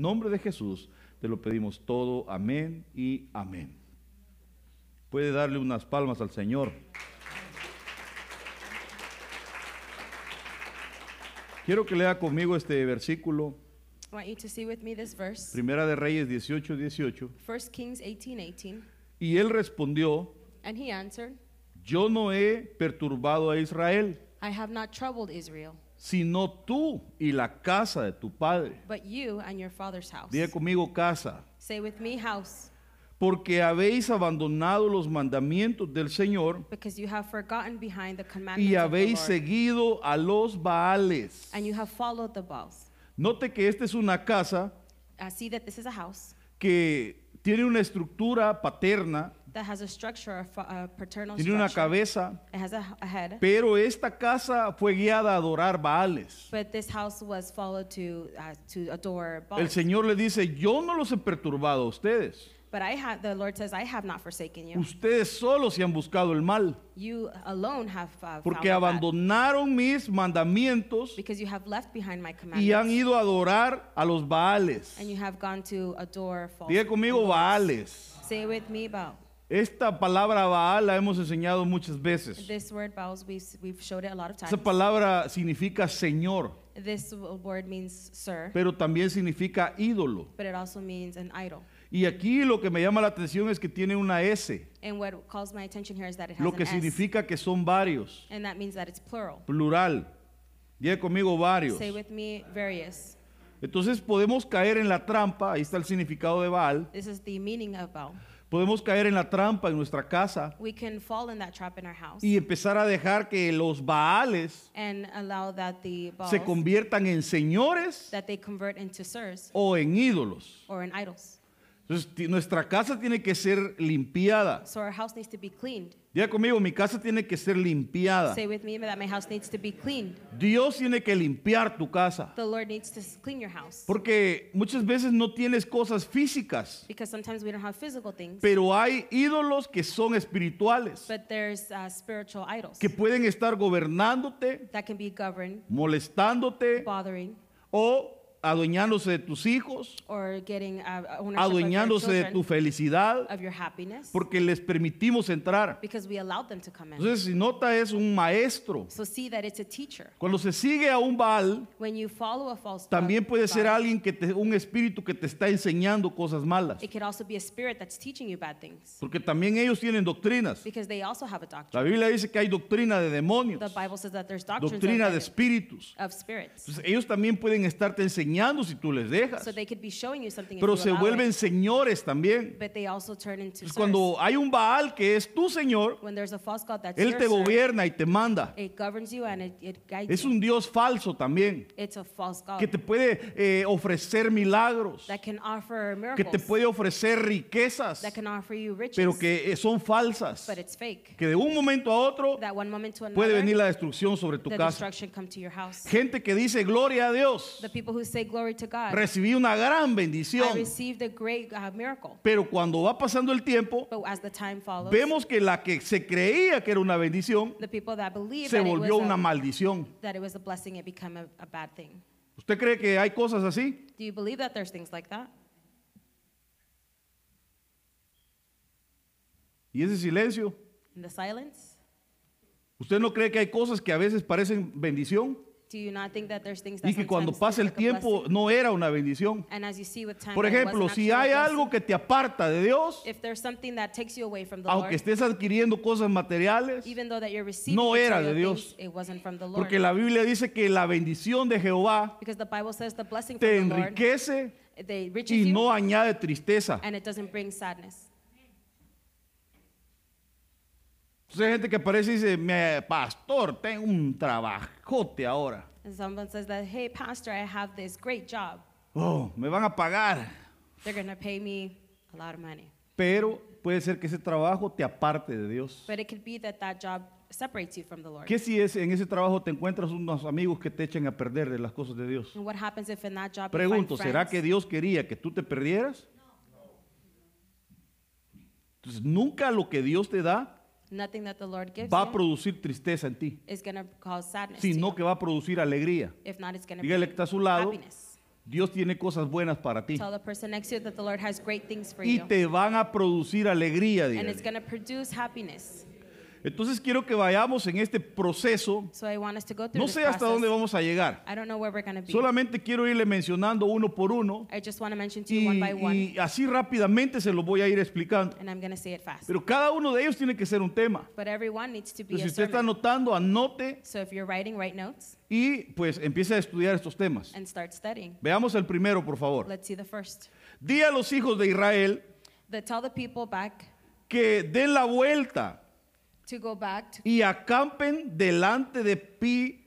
el nombre de Jesús te lo pedimos todo. Amén y amén. Puede darle unas palmas al Señor. Quiero que lea conmigo este versículo, I want you to see with me this verse, Primera de Reyes 18, 18. 1 Kings 18 18. Y él respondió, And he answered, yo no he perturbado a Israel, I have not troubled Israel, sino tú y la casa de tu padre. but you and your father's house. Diga conmigo casa, Say with me, house, porque habéis abandonado los mandamientos del Señor because you have forgotten behind the y commandments of the habéis Lord, seguido a los Baales. and you have followed the Baals. Note que esta es una casa I see that this is a house que tiene una estructura paterna, that has a structure, a paternal tiene una structure. cabeza, It has a, a head, pero esta casa fue guiada a adorar Baales. but this house was followed to uh, to adore El Baals. Señor le dice, yo no los he perturbado a ustedes. But I have, the Lord says, I have not forsaken you. Ustedes solos se han buscado el mal, You alone have uh, porque abandonaron mis mandamientos because you have left behind my y commandments, han ido a adorar a los Baales. and you have gone to adore false Diga conmigo. Baales. Say with me, Baal. Esta palabra Baal la hemos enseñado muchas veces. This word Baals, we've, we've showed it a lot of times. Esa palabra significa Señor, This word means sir, pero también significa ídolo. but it also means an idol. Y aquí lo que me llama la atención es que tiene una S, And what calls my attention here is that it has lo an que S, significa que son varios, and that means that it's plural. plural. Diga conmigo varios. Say with me, various. Entonces podemos caer en la trampa, ahí está el significado de Baal, This is the meaning of Baal. podemos caer en la trampa en nuestra casa We can fall in that trap in our house y empezar a dejar que los Baales and allow that the Baals, se conviertan en señores that they convert into sirs o en ídolos. or in idols. Entonces nuestra casa tiene que ser limpiada. So our house needs to be cleaned. Diga conmigo, mi casa tiene que ser limpiada. Say with me that my house needs to be cleaned. Dios tiene que limpiar tu casa. The Lord needs to clean your house. Porque muchas veces no tienes cosas físicas, Because sometimes we don't have physical things, pero hay ídolos que son espirituales, but there's uh, spiritual idols que pueden estar gobernándote, that can be governed, molestándote bothering, o adueñándose de tus hijos, adueñándose de tu felicidad, porque les permitimos entrar. because we allowed them to come in. Entonces, si nota, es un maestro. So see that it's a teacher. Cuando se sigue a un Baal, When you follow a false también puede ser alguien que te, un espíritu que te está enseñando cosas malas. It could also be a spirit that's teaching you bad things, Porque también ellos tienen doctrinas. because they also have a La. Biblia dice que hay doctrina de demonios, The Bible says that there's doctrines of, doctrina de espíritus. Entonces, ellos también pueden estarte enseñando si tú les dejas. So they could be showing you something, if Pero se vuelven señores también. but they also turn into Entonces, sirs. cuando hay un Baal que es tu Señor, When there's a false god that's Él te gobierna y te manda. it governs you and it, it guides Es un Dios falso también, It's a false god que te puede eh, ofrecer milagros, that can offer que te puede ofrecer riquezas, that can offer you riches, pero que eh, son falsas. but it's fake. Que de un momento a otro That one moment to another, puede venir la destrucción sobre tu casa. Gente que dice gloria a Dios, say glory to God, recibí una gran I bendición. received a great uh, miracle. Pero cuando va pasando el tiempo, But as the time follows, vemos que la que se creía que era una bendición the people that believe se that, it volvió was una a, maldición. that it was a blessing, it became a, a bad thing. ¿Usted cree que hay cosas así? Do you believe that there's things like that? ¿Y ese silencio? In the silence? ¿Usted no cree que hay cosas que a veces parecen bendición? Do you not think that there's things that Y que cuando pasa el tiempo no era una bendición. And as you see with time, Por ejemplo, si hay algo que te aparta de Dios, if there's something that takes you away from the aunque Lord, estés adquiriendo cosas materiales, even though that you're receiving no era de things, Dios. it wasn't from the Lord. porque la Biblia dice que la bendición de Jehová because the Bible says the blessing te from the Lord, enriquece they y you, no añade tristeza. and it doesn't bring sadness. Entonces hay gente que aparece y dice, "Me- pastor, tengo un trabajote ahora. And someone says that, hey, pastor, I have this great job. Oh, me van a pagar. They're going to pay me a lot of money. Pero puede ser que ese trabajo te aparte de Dios. But it could be that that job separates you from the Lord. ¿Qué si es, en ese trabajo te encuentras unos amigos que te echen a perder de las cosas de Dios? And what happens if in that job Pregunto, you find ¿será friends? que Dios quería que tú te perdieras? Entonces, nunca lo que Dios te da Nothing that the Lord gives va a you producir tristeza en ti, is going to cause sadness to sino you. que va a producir alegría. If not, it's going to Dígale que bring está a su lado, happiness. Dios tiene cosas buenas para ti. Tell the person next to you that the Lord has great things for Y you. te van a producir alegría. And it's going to produce happiness. Entonces quiero que vayamos en este proceso. So I want us to go No sé hasta dónde vamos a llegar. I don't know where we're be. Solamente quiero irle mencionando uno por uno. I just want to mention to you Y, one by one. y así rápidamente se lo voy a ir explicando. And I'm say it fast. Pero cada uno de ellos tiene que ser un tema. But everyone needs to be Entonces, si a usted está anotando, anote So if you're writing, write notes y pues empiece a estudiar estos temas. and start studying. Veamos el primero, por favor. Let's see the first. Di a los hijos de Israel The tell the people back que den la vuelta to go back to, y acampen delante de Pi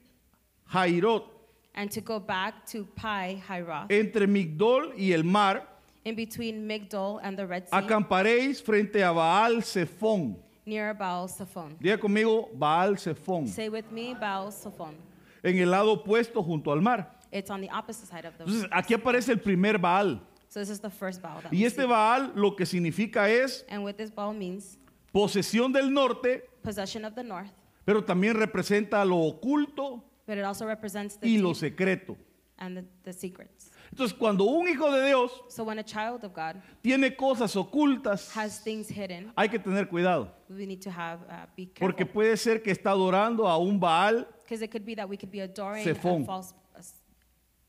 Jairot, and to go back to Pi Hiroth. entre Migdol y el mar. in between Migdol and the Red Sea, Acamparéis frente a Baal Zephón. near Baal Zephon. Diga conmigo, Baal Zephón. Say with me, Baal Zephon. En el lado opuesto junto al mar. It's on the opposite side of the Entonces, aquí aparece el primer Baal. So this is the first Baal that Y este see. Baal lo que significa es And what this Baal means, posesión del norte, possession of the north, pero también representa lo oculto but it also represents the y deep lo secreto. and the, the secrets. Entonces, cuando un hijo de Dios So when a child of God tiene cosas ocultas, has things hidden, hay que tener cuidado, we need to have uh, be porque careful puede ser que está adorando a un Baal because it could be that we could be adoring Zephon. a false,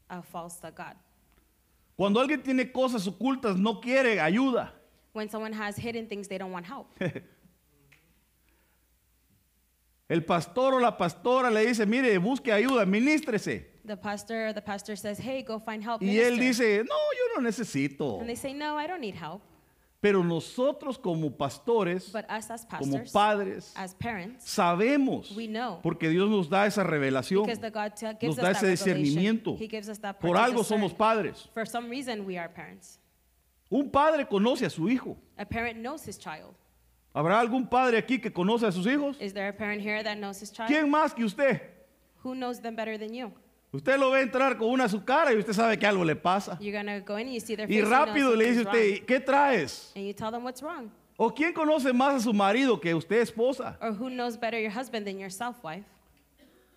a, a false uh, god. Cuando alguien tiene cosas ocultas, no quiere ayuda. When someone has hidden things, they don't want help. El pastor o la pastora le dice, mire, busque ayuda, ministrese. The pastor, the pastor says, "Hey, go find help." Y él minister." dice, no, yo no necesito. and they say, "No, I don't need help." Pero nosotros como pastores, But us as como pastors, padres, as parents, sabemos, we know porque Dios nos da esa revelación, because the God te- nos da us ese that discernimiento. He gives us that Por algo somos padres. For some reason, we are parents. Un padre conoce a su hijo. A parent knows his child. ¿Habrá algún padre aquí que conoce a sus hijos? Is there a parent here that knows his child? ¿Quién más que usted? Who knows them better than you? Usted lo ve entrar con una a su cara y usted sabe que algo le pasa. You're gonna go in you see their Y face. you know rápido le dice something's usted, ¿qué traes? And you tell them what's wrong. ¿O quién conoce más a su marido que usted esposa? Or who knows better your husband than yourself, wife?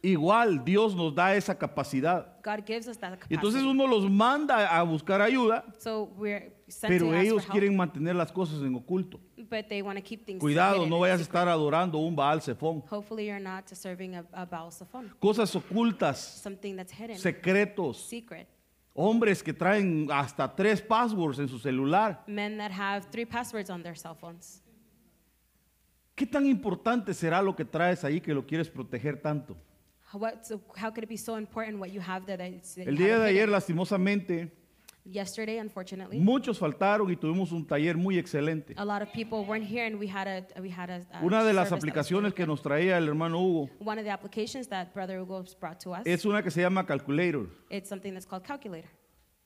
Igual Dios nos da esa capacidad. God gives us that Y entonces capacity. uno los manda a buscar ayuda, So we're sent pero to ask ellos for help, quieren mantener las cosas en oculto. but they want to keep things Cuidado, hidden no and vayas a secret. estar adorando un Baal Zephón. Hopefully you're not serving a, a Baal Zephon, Cosas ocultas, something that's hidden, secretos, secret. hombres que traen hasta tres passwords en su celular. Men that have three passwords on their cell phones. ¿Qué tan importante será lo que traes ahí que lo quieres proteger tanto? How, how could it be so important what you have there that it's, that El día have de it ayer, hidden? lastimosamente, Yesterday, unfortunately, muchos faltaron y tuvimos un taller muy excelente. a lot of people weren't here and we had a, we had a, a Una de las service that was aplicaciones que nos traía el hermano Hugo One of the applications that Brother Hugo brought to us, es una que se llama Calculator. it's something that's called Calculator.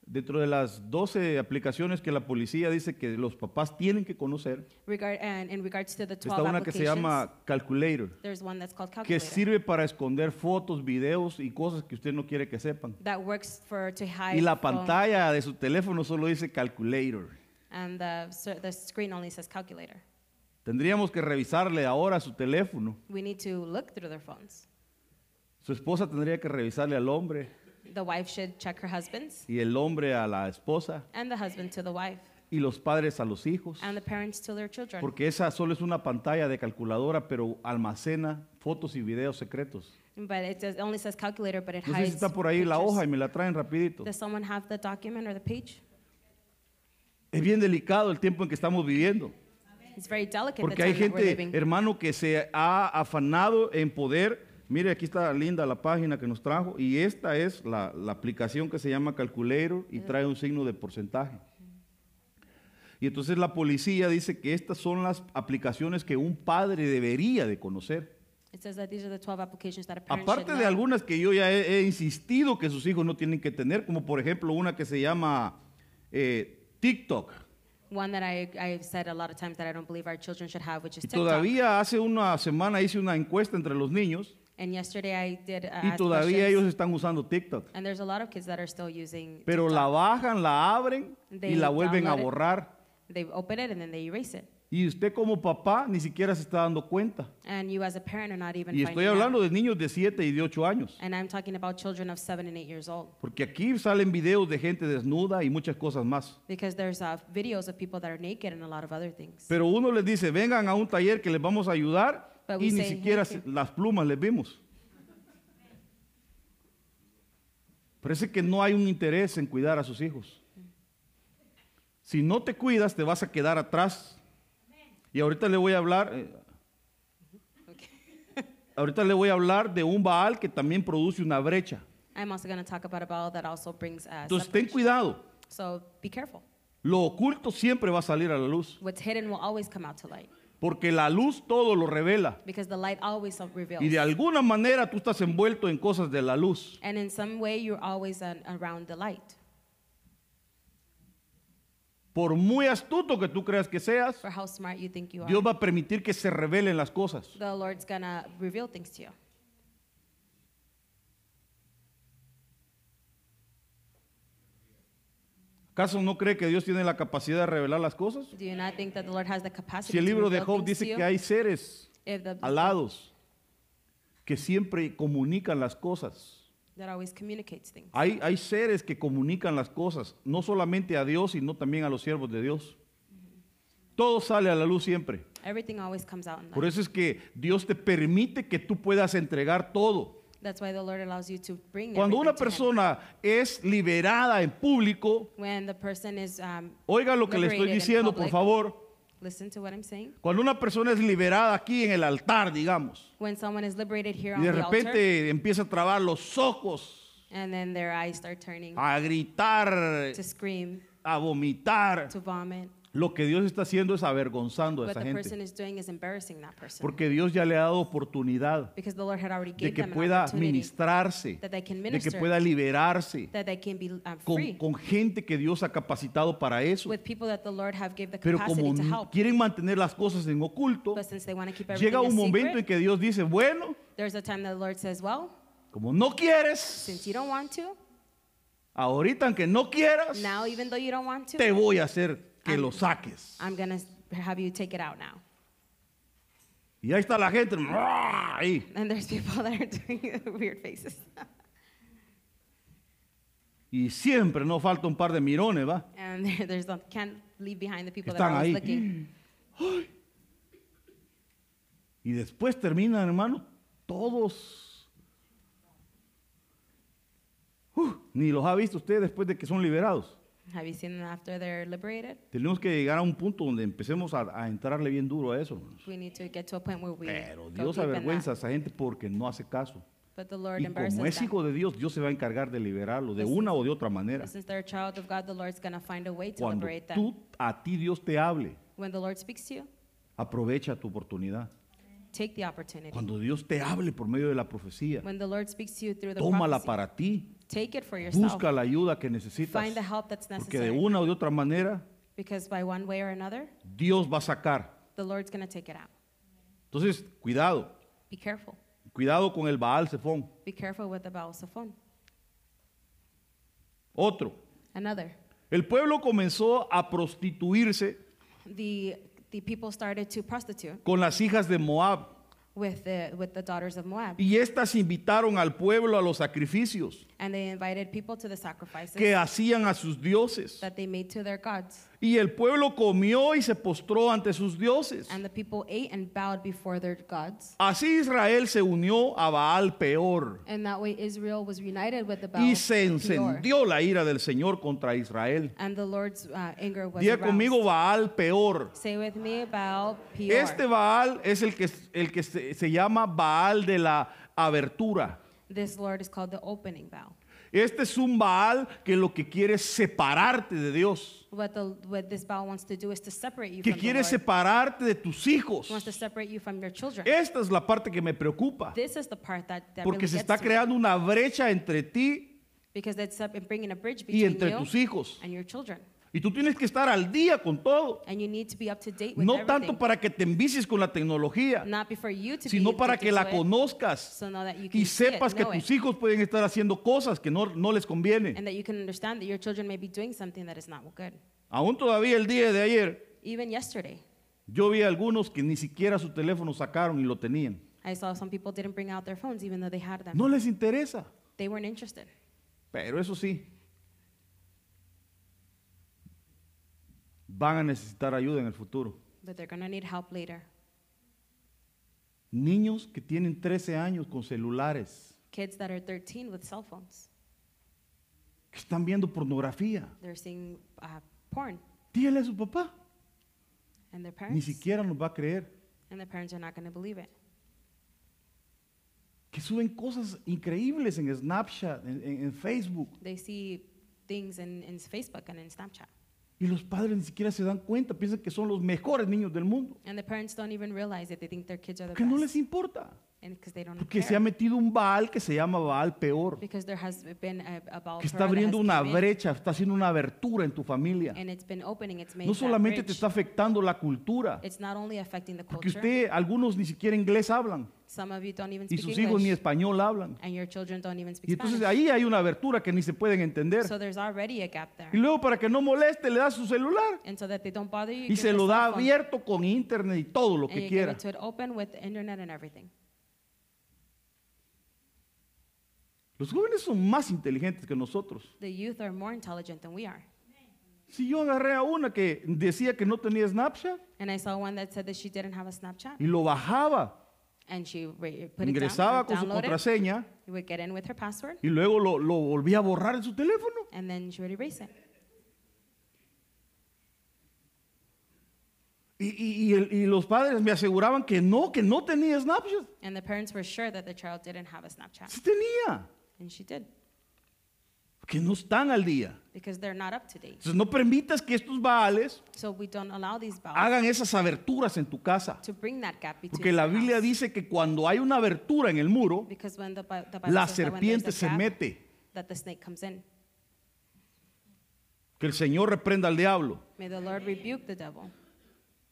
Dentro de las 12 aplicaciones que la policía dice que los papás tienen que conocer, Regard, and in regards to the 12 está una que se applications, llama Calculator, there's one that's called que Calculator sirve para esconder fotos, videos y cosas que usted no quiere que sepan. that works for to hide Y la pantalla de su teléfono solo dice Calculator. and the, ser- the screen only says Calculator. Tendríamos que revisarle ahora su teléfono. We need to look through their phones. Su esposa tendría que revisarle al hombre The wife should check her husband's, y el hombre a la esposa and the husband to the wife, y los padres a los hijos. and the parents to their children. Porque esa solo es una pantalla de calculadora, pero almacena fotos y videos secretos. But it does, only says Calculator, but it No sé si está por ahí la hoja y me la traen rapidito. Does someone have the document or the page? Es bien delicado el tiempo en que estamos viviendo. It's very delicate the Porque hay time that we're gente, living. hermano, que se ha afanado en poder. Mire, aquí está linda la página que nos trajo. Y esta es la, la aplicación que se llama Calculator y trae un signo de porcentaje. Y entonces la policía dice que estas son las aplicaciones que un padre debería de conocer. It says that these are the 12 applications that a parent Aparte should de know. algunas que yo ya he, he insistido que sus hijos no tienen que tener, como por ejemplo una que se llama eh, TikTok. One that I, I've said a lot of times that I don't believe our children should have, which is Y TikTok. todavía hace una semana hice una encuesta entre los niños And yesterday I did uh, y ask todavía questions, ellos están usando TikTok. and there's a lot of kids that are still using Pero TikTok. la bajan, la abren y They la vuelven a download it. borrar. They open it and then they erase it. Y usted como papá ni siquiera se está dando cuenta. And you as a parent are not even Y estoy finding hablando out. de niños de 7 y de 8 años. And I'm talking about children of seven and eight years old. Porque aquí salen videos de gente desnuda y muchas cosas más. Because there's uh, videos of people that are naked and a lot of other things. Pero uno les dice, vengan a un taller que les vamos a ayudar But we y ni say, siquiera "Hey, las plumas les vimos. Parece que no hay un interés en cuidar a sus hijos. Si no te cuidas, te vas a quedar atrás. Y ahorita le voy a hablar, eh, ahorita le voy a hablar de un Baal que también produce una brecha. I'm also going to talk about a ball that also brings uh, Entonces ten separation. cuidado. So be careful. Lo oculto siempre va a salir a la luz, What's hidden will always come out to light. Porque la luz todo lo revela. Because the light always reveals. Y de alguna manera tú estás envuelto en cosas de la luz. And in some way, you're always around the light. Por muy astuto que tú creas que seas, For how smart you think you are, Dios va a permitir que se revelen las cosas. the Lord's to reveal things to you. ¿Acaso no cree que Dios tiene la capacidad de revelar las cosas? Do you not think that the Lord has the capacity Si el to libro de Job dice que hay seres alados que siempre comunican las cosas. that always communicates things. Hay, hay seres que comunican las cosas, no solamente a Dios, sino también a los siervos de Dios. Todo sale a la luz siempre. Everything always comes out in Por eso es que Dios te permite que tú puedas entregar todo. That's why the Lord allows you to bring Cuando una everything to Him. persona es liberada en público, When the person is, um, oiga lo que le estoy liberated in diciendo, por public. favor. listen to what I'm saying. Cuando una persona es liberada aquí en el altar, digamos, When someone is liberated here y on de the altar, repente empieza a trabar los ojos, and then their eyes start turning a gritar, to scream, a vomitar, to vomit, lo que Dios está haciendo es avergonzando a esa gente. is doing is embarrassing that person. Porque Dios ya le ha dado oportunidad de given que pueda ministrarse, de que pueda liberarse um, con, con gente que Dios ha capacitado para eso. Pero como quieren mantener las cosas en oculto, llega un momento en que Dios dice, bueno, como no quieres, since you don't want to, ahorita aunque no quieras, te voy a hacer que I'm- lo saques. I'm to have you take it out now. Y ahí está la gente, ahí. And there's people that are doing weird faces. Y siempre no falta un par de mirones, ¿va? And there, there's not, can't leave behind the people that Están are always ahí. looking. Y después terminan, hermano, todos. Uh, ni los ha visto usted después de que son liberados. Have you seen them after they're liberated? Tenemos que llegar a un punto donde empecemos a, a entrarle bien duro a eso. hermanos. We need to get to a point where we Pero go Dios deep in avergüenza a that. esa gente porque no hace caso. But the Lord Y embarrasses como es them. hijo de Dios, Dios se va a encargar de liberarlo de una o de otra manera. Since they're a child of God, the Lord's going to find a way to Cuando liberate them. tú, a ti Dios te hable, When the Lord speaks to you, aprovecha tu oportunidad. take the opportunity. Cuando Dios te hable por medio de la profecía, When the Lord speaks to you through the tómala prophecy, para ti. Take it for yourself. Busca la ayuda que necesitas. Find the help that's Porque de necessary. una o de otra manera, Because by one way or another, Dios va a sacar. the Lord's going to take it out. Entonces, cuidado. Be careful. Cuidado con el Baal Zephón. Be careful with the Baal Zephon. Otro. Another. El pueblo comenzó a prostituirse The, the people started to prostitute con las hijas de Moab. With the, with the daughters of Moab. Y estas invitaron al pueblo a los sacrificios And they invited people to the sacrifices que hacían a sus dioses. that they made to their gods. Y el pueblo comió y se postró ante sus dioses. And the people ate and bowed before their gods. Así Israel se unió a Baal peor. And that way Israel was united with the Baal. Y se Peor. encendió la ira del Señor contra Israel. And the Lord's uh, anger was conmigo Baal peor. Say with me, Baal Peor. Este Baal es el que, el que se, se llama Baal de la abertura. This Lord is called the opening Baal. Este es un Baal que lo que quiere es separarte de Dios. What, the, what this Baal wants to do is to separate you Que from quiere Lord. separarte de tus hijos. Wants to separate you from your children. Esta es la parte que me preocupa. This is the part that, that Porque really se gets está to me. creando una brecha entre ti Because it's up- bringing a bridge y between entre you tus hijos. and your children. Y tú tienes que estar al día con todo. And you need to be up to date with No everything. tanto para que te envicies con la tecnología, Not before you to sino be para que la it, conozcas so y see it, sepas que tus it, hijos pueden estar haciendo cosas que no, no les conviene. and that you can understand that your children may be doing something that is not good. Aún todavía el día de ayer, Even yesterday, Yo vi a algunos que ni siquiera su teléfono sacaron y lo tenían. I saw some people didn't bring out their phones even though they had them. No les interesa. They weren't interested. Pero eso sí, van a necesitar ayuda en el futuro. But they're going to need help later. Niños que tienen 13 años con celulares, Kids that are 13 with cell phones. que están viendo pornografía. They're seeing uh, porn. Dígale a su papá. And their Ni parents. siquiera nos va a creer. And their parents are not going to believe it. Que suben cosas increíbles en Snapchat, en, en- en Facebook. They see things in, in Facebook and in Snapchat. Y los padres ni siquiera se dan cuenta, piensan que son los mejores niños del mundo. And the parents don't even realize it. They think their kids are the Que no les best. importa. And because they don't Porque se ha metido un Baal que se llama Baal peor. Because there has been a, a Baal Que está that abriendo has una come in, brecha, está haciendo una abertura en tu familia. And it's been opening. It's made No that solamente te bridge. está afectando la cultura. It's not only affecting the Porque culture. usted, algunos ni siquiera inglés hablan. Some of you don't even Y speak sus hijos ni English. español hablan. And your children don't even speak Y entonces Spanish. ahí hay una abertura que ni se pueden entender. So there's already a gap there. Y luego para que no moleste le da su celular. And so that they don't bother you, Y give se lo cell da phone, abierto con internet y todo lo and que you give quiera. it to it open with internet and everything. Los jóvenes son más inteligentes que nosotros. The youth are more intelligent than we are. Si yo agarré a una que decía que no tenía Snapchat And I saw one that said that she didn't have a Snapchat, y lo bajaba, and she put it ingresaba con su contraseña you would get in with her password, y luego lo, lo volvía a borrar en su teléfono. and then she would erase it. Y, y- y el- y los padres me aseguraban que no, que no tenía Snapchat. And the parents were sure that the child didn't have a Snapchat, Sí tenía, and she did, que no están al día. because they're not up to date. Entonces no permitas que estos baales So we don't allow these hagan esas aberturas en tu casa. to bring that gap between Porque la Biblia house. dice que cuando hay una abertura en el muro, Because when the, Bi- the Bible la says that when serpiente there's se gap, mete. that the snake comes in. Que el Señor reprenda al diablo. May the Lord rebuke the devil.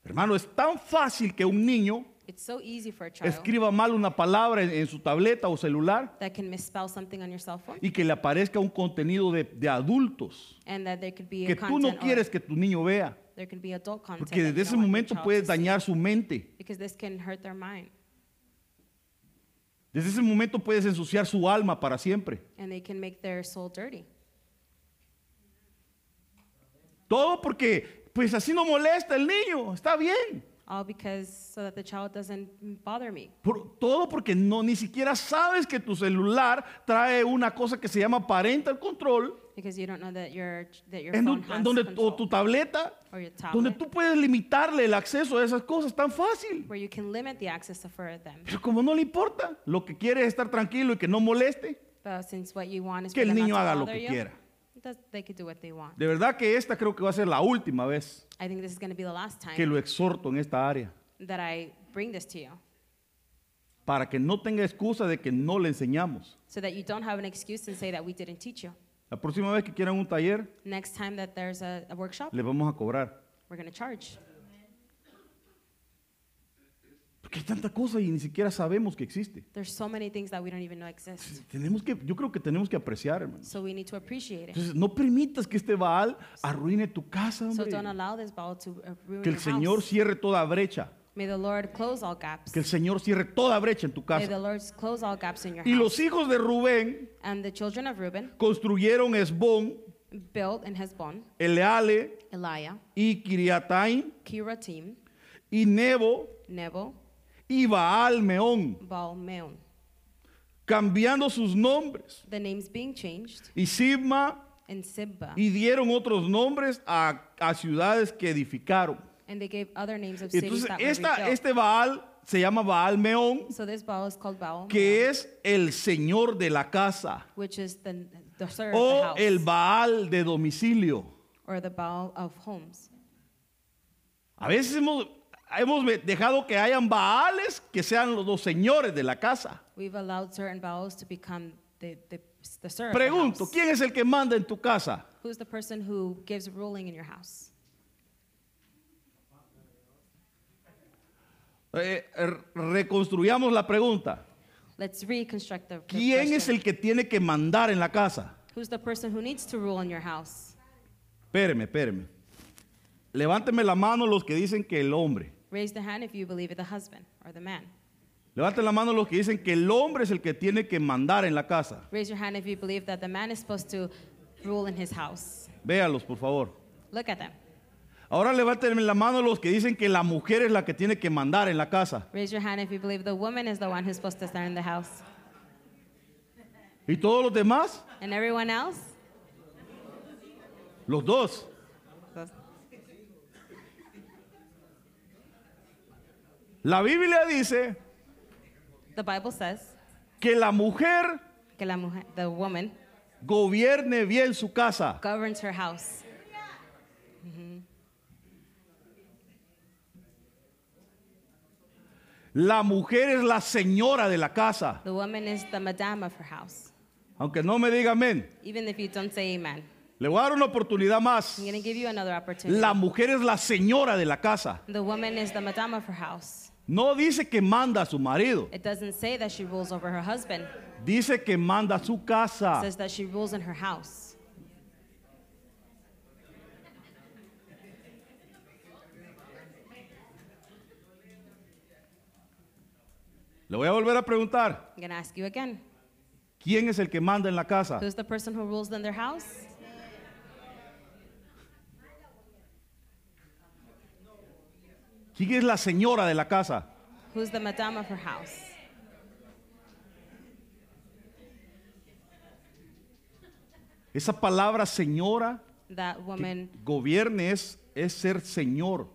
Hermano, es tan fácil que un niño It's so easy for a child escriba mal una palabra en, en su tableta o celular that can misspell something on your cell phone, y que le aparezca un contenido de, de adultos and that there could be que a tú no content or quieres que tu niño vea. there could be adult content Porque that desde you ese don't want your momento child puedes to see, dañar su mente. because this can hurt their mind, Desde ese momento puedes ensuciar su alma para siempre. and they can make their soul dirty. Todo porque, pues así no molesta el niño, está bien. All because so that the child doesn't bother me. Por- todo porque no ni siquiera sabes que tu celular trae una cosa que se llama parental control, Because you don't know that your that your en, phone en donde control, o tu tableta, or your donde tablet, tú puedes limitarle el acceso a esas cosas tan fácil. where you can limit the access to for them. Pero como no le importa, lo que quiere es estar tranquilo y que no moleste, But since what you want is que for el them not niño to haga lo bother que you, quiera. They could do what they want. De verdad que esta creo que va a ser la última vez I think this is going to be the last time que lo exhorto en esta área, that I bring this to you, para que no tenga excusa de que no le enseñamos. so that you don't have an excuse and say that we didn't teach you. La próxima vez que quieran un taller, Next time that there's a, a workshop, le vamos a cobrar. we're going to charge. Porque hay tanta cosa y ni siquiera sabemos que existe. There's so many things that we don't even know exist. Tenemos que, yo creo que tenemos que apreciar, hermano. So we need to appreciate it. Entonces, no permitas que este Baal arruine tu casa, So hombre. don't allow this ball to uh, ruin Que el your Señor house. cierre toda brecha. May the Lord close all gaps. Que el Señor cierre toda brecha en tu May the casa. Lord close all gaps in your Y house. los hijos de Rubén And the children of Reuben construyeron Esbón, built in Hezbon, Eleale Eliah, y Kiriataim Kiratim, y Nebo Nebo, y Baal Meón, Baal Meon. cambiando sus nombres. The names being changed Y Sibma in Sibba. y dieron otros nombres a, a ciudades que edificaron. And they gave other names of cities Entonces, that were esta, rebuilt. este Baal se llama Baal Meón, So this Baal is called Baal, que es el señor de la casa, which is the, the o of the house, el Baal de domicilio. or the Baal of homes. A veces hemos, hemos dejado que hayan Baales que sean los dos señores de la casa. We've allowed certain Baals to become the, the, Pregunto. ¿quién es el que manda en tu casa? Who's the person who gives ruling in your house? Eh, eh, reconstruyamos la pregunta. Let's reconstruct the, the ¿Quién es el que tiene que mandar en la casa? Who's the person who needs to rule in your house? Espéreme, espéreme. Levánteme la mano los que dicen que el hombre. Raise the hand if you believe it, the husband or the man. Levanten la mano los que dicen que el hombre es el que tiene que mandar en la casa. Raise your hand if you believe that the man is supposed to rule in his house. Véalos, por favor. Look at them. Ahora levanten la mano los que dicen que la mujer es la que tiene que mandar en la casa. Raise your hand if you believe the woman is the one who's supposed to stand in the house. ¿Y todos los demás? And everyone else? Los dos. La Biblia dice The Bible says que la mujer que la mujer, the woman gobierne bien su casa. governs her house. La mujer es la señora de la casa. The woman is the madame of her house. Aunque no me diga amén. Even if you don't say amen. Le voy a dar una oportunidad más. I'm give you another opportunity. La mujer es la señora de la casa. The woman is the madame of her house. No dice que manda a su marido. It doesn't say that she rules over her husband. Dice que manda a su It casa. says that she rules in her house. Le voy a volver a preguntar. I'm going to ask you again. ¿Quién es el que manda en la casa? Who's the person who rules in their house? ¿Quién es la señora de la casa? Who's the madame of her house? Esa palabra señora, That woman, gobierne es, es ser señor,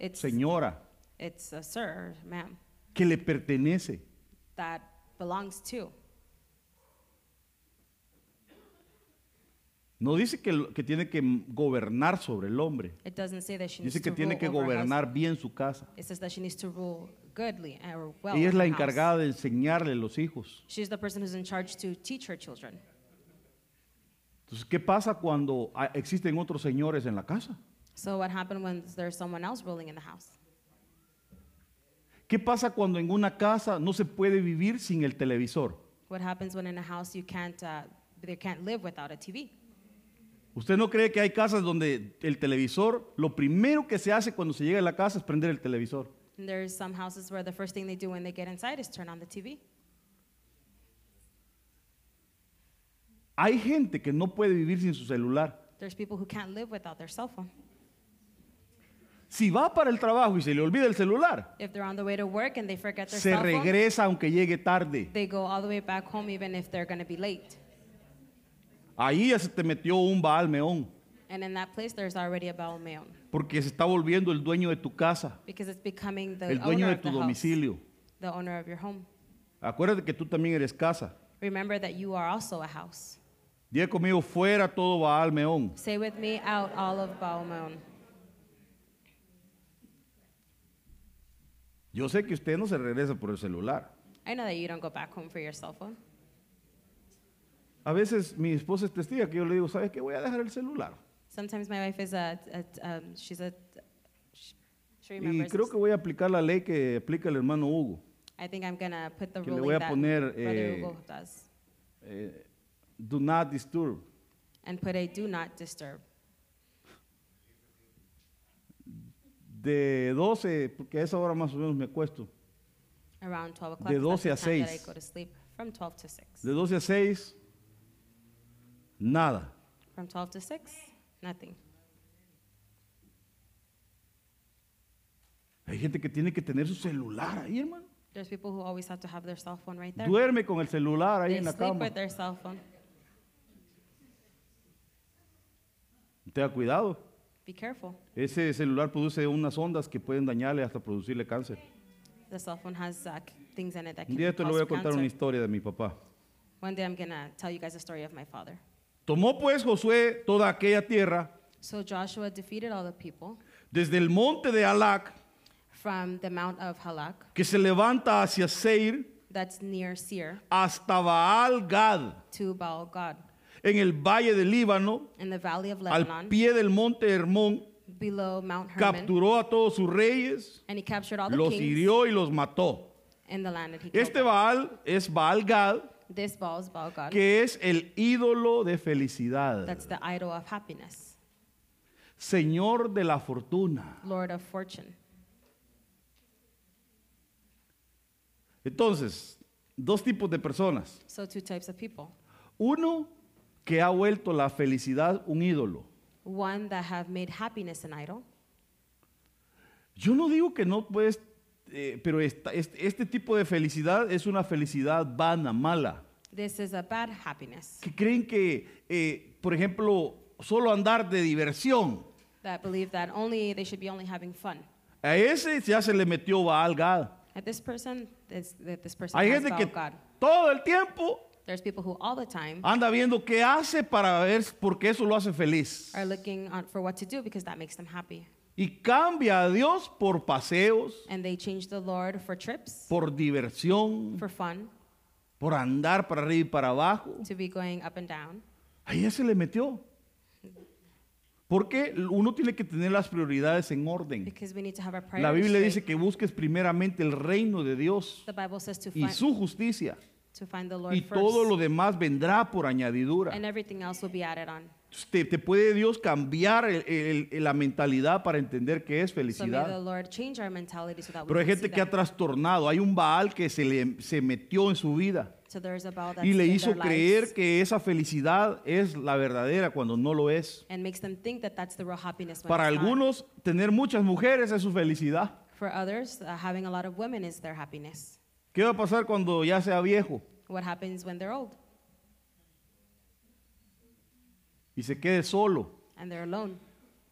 it's, señora, it's a sir, ma'am, que le pertenece. that belongs to. No dice que, que tiene que gobernar sobre el hombre. It doesn't say that she needs Dice que to tiene rule que over her gobernar husband. bien su casa. It says that she needs to rule goodly or well. Ella es over la her house. encargada de enseñarle a los hijos. She's the person who's in charge to teach her children. Entonces, ¿qué pasa cuando ah, existen otros señores en la casa? So what happened when there's someone else ruling in the house? ¿Qué pasa cuando en una casa no se puede vivir sin el televisor? What happens when in a house you can't, uh, they can't live without a TV? ¿Usted no cree que hay casas donde el televisor, lo primero que se hace cuando se llega a la casa es prender el televisor? There's some houses where the first thing they do when they get inside is turn on the TV. Hay gente que no puede vivir sin su celular. There's people who can't live without their cell phone. Si va para el trabajo y se le olvida el celular, If they're on the way to work and they forget their se cell phone, regresa aunque llegue tarde. they go all the way back home even if they're going to be late. Ahí ya se te metió un Baal Meón, And in that place, there's already a Baal porque se está volviendo el dueño de tu casa, because it's becoming the el dueño owner de of tu the house, domicilio. the owner of your home. Acuérdate que tú también eres casa. Remember that you are also a house. Diga conmigo, fuera todo Baal Meón. Say with me, out all of Baal. Yo sé que usted no se regresa por el celular. I know that you don't go back home for your cell phone. A veces mi esposa es testiga que yo le digo, ¿sabes qué? Voy a dejar el celular. Sometimes my wife is a, a um, she's a, she, Y remembers. creo que voy a aplicar la ley que aplica el hermano Hugo. I think I'm gonna put the que le ruling voy a that poner, Brother eh, Hugo does, Eh, do not disturb. and put a do not disturb. De 12, porque a esa hora más o menos me acuesto. Around 12 o'clock. De is 12 a that's the time that I 6. go to sleep. From 12 to 6. De 12 a 6, nada. From 12 to 6, nothing. Hay gente que tiene que tener su celular ahí, hermano. There's people who always have to have their cell phone right there. Duerme con el celular ahí They en la sleep cama. with their cell phone. Tenga cuidado. Be careful. Ese celular produce unas ondas que pueden dañarle hasta producirle cáncer. The cell phone has uh, c- things in it that Un can día esto le voy cause a cancer. una historia de mi papá. One day I'm tell you guys a story of my father. Tomó pues Josué toda aquella tierra, So Joshua defeated all the people desde el monte de Alac, from the Mount of Halak, que se levanta hacia Seir, that's near Seir, hasta Baal Gad, to Baal en el valle del Líbano, in the valley of al pie del monte Hermón, below Mount Hermon. capturó a todos sus reyes, And he captured all the los hirió y los mató. in the land that he. Este. Baal es Baal Gad, This God. que es el ídolo de felicidad, That's the idol of happiness, señor de la fortuna. Lord of fortune. Entonces, dos tipos de personas. So, two types of people Uno que ha vuelto la felicidad un ídolo. one that have made happiness an idol. Yo no digo que no puedes eh, pero esta- este, este tipo de felicidad es una felicidad vana, mala. This is a bad happiness Que creen que, eh, por ejemplo, solo andar de diversión. that believe that only they should be only having fun. A ese ya se le metió Baal Gad. At this person, this, that this person Hay gente que God. todo el tiempo There's people who all the time anda viendo qué hace para ver porque eso lo hace feliz. are looking on for what to do because that makes them happy. Y cambia a Dios por paseos, And they change the Lord for trips, por diversión, for fun, por andar para arriba y para abajo. to be going up and down. Ahí se le metió. Porque uno tiene que tener las prioridades en orden. Because we need to have our La priorities Biblia straight. dice que busques primeramente el reino de Dios The Bible says to y find, su justicia. to find the Lord Y first. todo lo demás vendrá por añadidura. and everything else will be added on. Te, te puede Dios cambiar el- el- la mentalidad para entender qué es felicidad. So Pero hay gente que ha trastornado. Hay un Baal que se, le, se metió en su vida So y le hizo creer lives que esa felicidad es la verdadera cuando no lo es. that Para it's not. algunos, tener muchas mujeres es su felicidad. Others, uh, having a lot of women is their happiness. ¿Qué va a pasar cuando ya sea viejo What happens when they're old y se quede solo? and they're alone?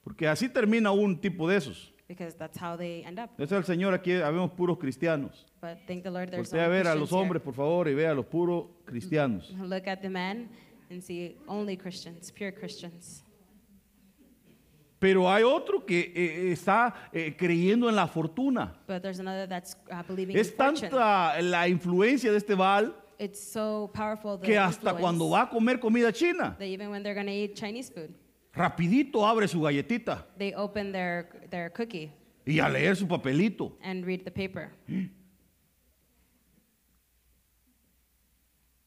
Porque así termina un tipo de esos. Because that's how they end up. Ese es el Señor, aquí habemos puros cristianos. But thank the Lord there's Voltea a ver a los hombres, por favor, y vea a los puros cristianos. Look at the men and see only Christians, pure Christians. Pero hay otro que eh, está eh, creyendo en la fortuna. But there's another that's uh, believing Es in fortune. tanta la influencia de este Baal It's so powerful the que hasta influence cuando va a comer comida china, that even when they're going to eat Chinese food, rapidito abre su galletita they open their, their cookie y a leer su papelito. and read the paper.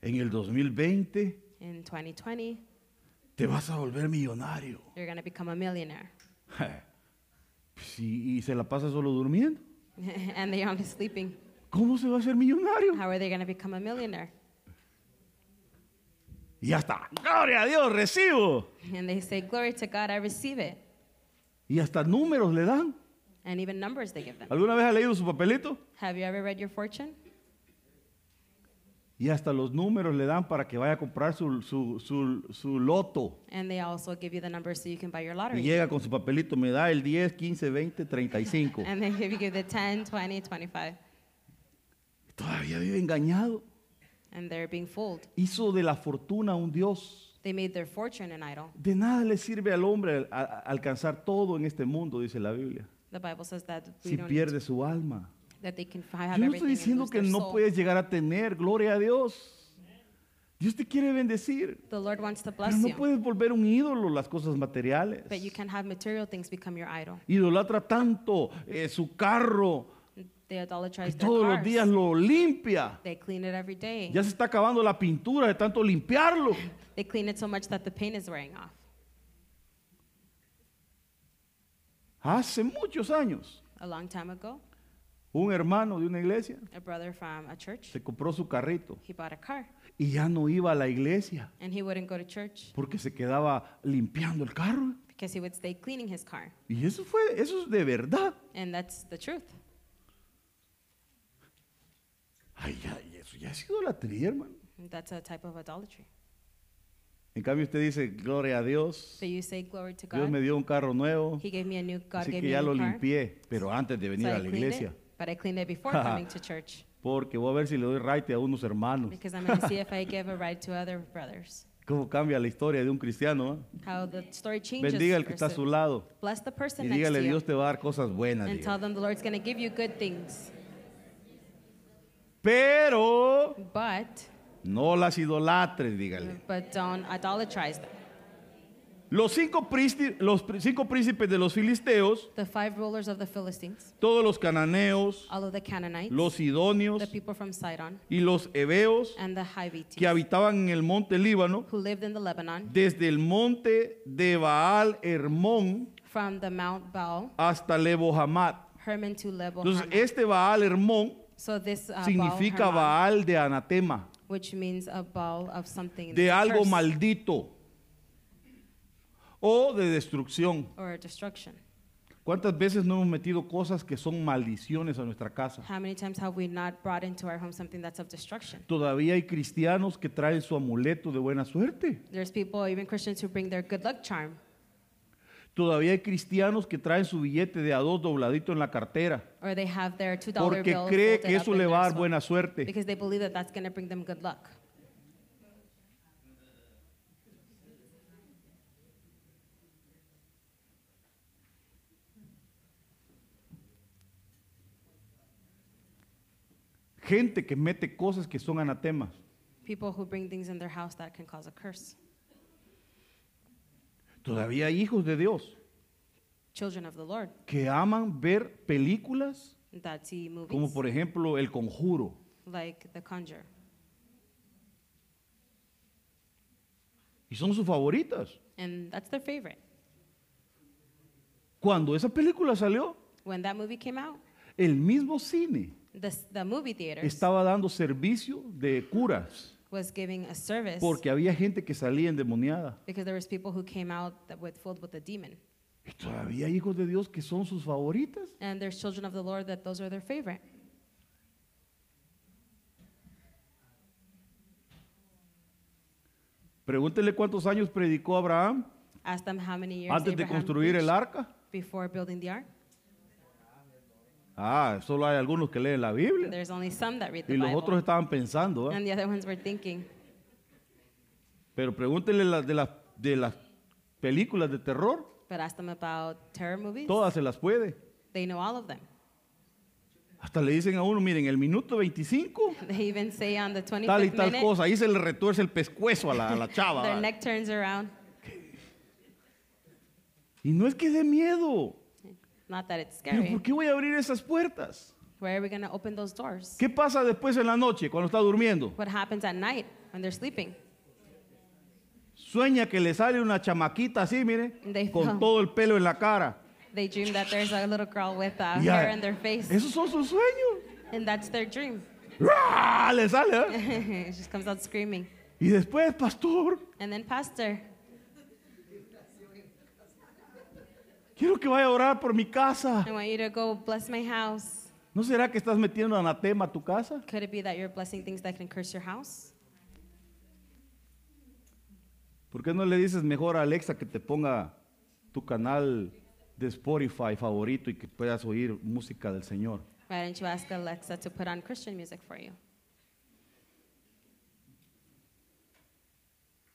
En el 2020 In 2020, te vas a volver millonario. you're going to become a millionaire. Sí, y se la pasa solo durmiendo. and they're only sleeping. ¿Cómo se va a ser millonario? How are they going to become a millionaire? Y ya está. Gloria a Dios, recibo. And they say, Glory to God, I receive it. Y hasta números le dan. And even numbers they give them. ¿Alguna vez ha leído su papelito? Have you ever read your fortune? Y hasta los números le dan para que vaya a comprar su, su, su, su loto. And they also give you the numbers so you can buy your Y lottery. llega con su papelito, me da el 10, 15, 20, 35. And they give you the 10, 20, 25. Todavía vive engañado. And they're being fooled. Hizo de la fortuna un Dios. They made their fortune an idol. De nada le sirve al hombre a- a- alcanzar todo en este mundo, dice la Biblia, The Bible says that we si don't pierde su alma. that they can have Yo no estoy diciendo que no puedes llegar a tener, gloria a Dios. Dios te quiere bendecir, The Lord wants to pero bless no you, puedes volver un ídolo las cosas materiales. but you can have material things become your idol. Idolatra tanto eh, su carro, They idolatrize their todos los cars. días lo limpia. They clean it every day. Ya se está acabando la pintura de tanto limpiarlo. They clean it so much that the paint is wearing off. Hace muchos años, A long time ago, un hermano de una iglesia a brother from a church, se compró su carrito he bought a car y ya no iba a la iglesia and he wouldn't go to church porque se quedaba limpiando el carro. because he would stay cleaning his car. Y eso fue, eso es de verdad. And that's the truth. Ay, ya, eso ya es idolatría, hermano. That's a type of idolatry. En cambio usted dice, gloria a Dios, So you say glory to Dios God. me dio un carro nuevo, He gave me a new God así gave que me ya a lo car. limpié, pero antes de venir So a la iglesia, it, but I cleaned it before coming to church porque voy a ver si le doy right a unos hermanos. because I'm going to see if I give a ride to other brothers. ¿Cómo cambia la historia de un cristiano? eh? How the story changes. Bendiga al que está a su lado Bless the person y next dígale, to you Dios te va a dar cosas buenas. and dígale. tell them the Lord's going to give you good things. Pero But no las idolatres, dígale. but don't idolatrize them. Los cinco, prísti- los cinco príncipes de los filisteos, The five rulers of the Philistines, todos los cananeos, all of the Canaanites, los sidonios the people from Sidon, y los heveos and the Hivites, que habitaban en el monte Líbano, who lived in the Lebanon, desde el monte de Baal Hermón from the Mount Baal, hasta Lebo Hamad. Entonces, este Baal Hermón So this uh, significa Baal, Baal de anatema, which means a ball of something de algo maldito o de destrucción. or destruction. ¿Cuántas veces no hemos metido cosas que son maldiciones a nuestra casa? How many times have we not brought into our home something that's of destruction? Todavía hay cristianos que traen su amuleto de buena suerte. There's people, even Christians, who bring their good luck charm. Todavía hay cristianos que traen su billete de a dos dobladito en la cartera Or they have their $2 dollar porque cree que eso le va a dar buena suerte. Gente que mete cosas que son anatemas. People who bring things in their house that can cause a curse. Todavía hay hijos de Dios Children of the Lord que aman ver películas that see movies como por ejemplo El Conjuro. like The Conjure. Y son sus favoritas. And that's their favorite. Cuando esa película salió, When that movie came out, el mismo cine the, the movie theaters estaba dando servicio de curas was giving a service porque había gente que salía endemoniada. because there was people who came out that with filled with a demon. Y todavía hay hijos de Dios que son sus favoritas. And there's children of the Lord that those are their favorite. Pregúntele cuántos años predicó Abraham Ask them how many years antes de Abraham construir el preached arca. before building the ark. Ah, solo hay algunos que leen la Biblia. There's only some that read the Y los Bible. otros estaban pensando. And the other ones were thinking. Pero pregúntele las de, las de las películas de terror. But ask them about terror movies. Todas se las puede. They know all of them. Hasta le dicen a uno, miren, el minuto 25, They even say on the 25th tal y tal minute, cosa. Ahí se le retuerce el pescuezo a la, a la chava. their ¿va? neck turns around. Y no es que dé miedo. Not that it's Pero scary. ¿por qué voy a abrir esas puertas? Where are we going to open those doors? ¿Qué pasa después en la noche cuando está durmiendo? What happens at night when they're sleeping? Sueña que le sale una chamaquita así, mire, They con todo el pelo en la cara. They dream that there's a little girl with uh, Ya, hair in their face, Esos son sus sueños. and that's their dream. Le sale. ¿eh? it just comes out screaming. Y después, pastor, And then, Pastor, quiero que vaya a orar por mi casa. I want you to go bless my house. ¿No será que estás metiendo anatema a tu casa? Could it be that you're blessing things that can curse your house? ¿Por qué no le dices mejor a Alexa que te ponga tu canal de Spotify favorito y que puedas oír música del Señor? Why don't you ask Alexa to put on Christian music for you?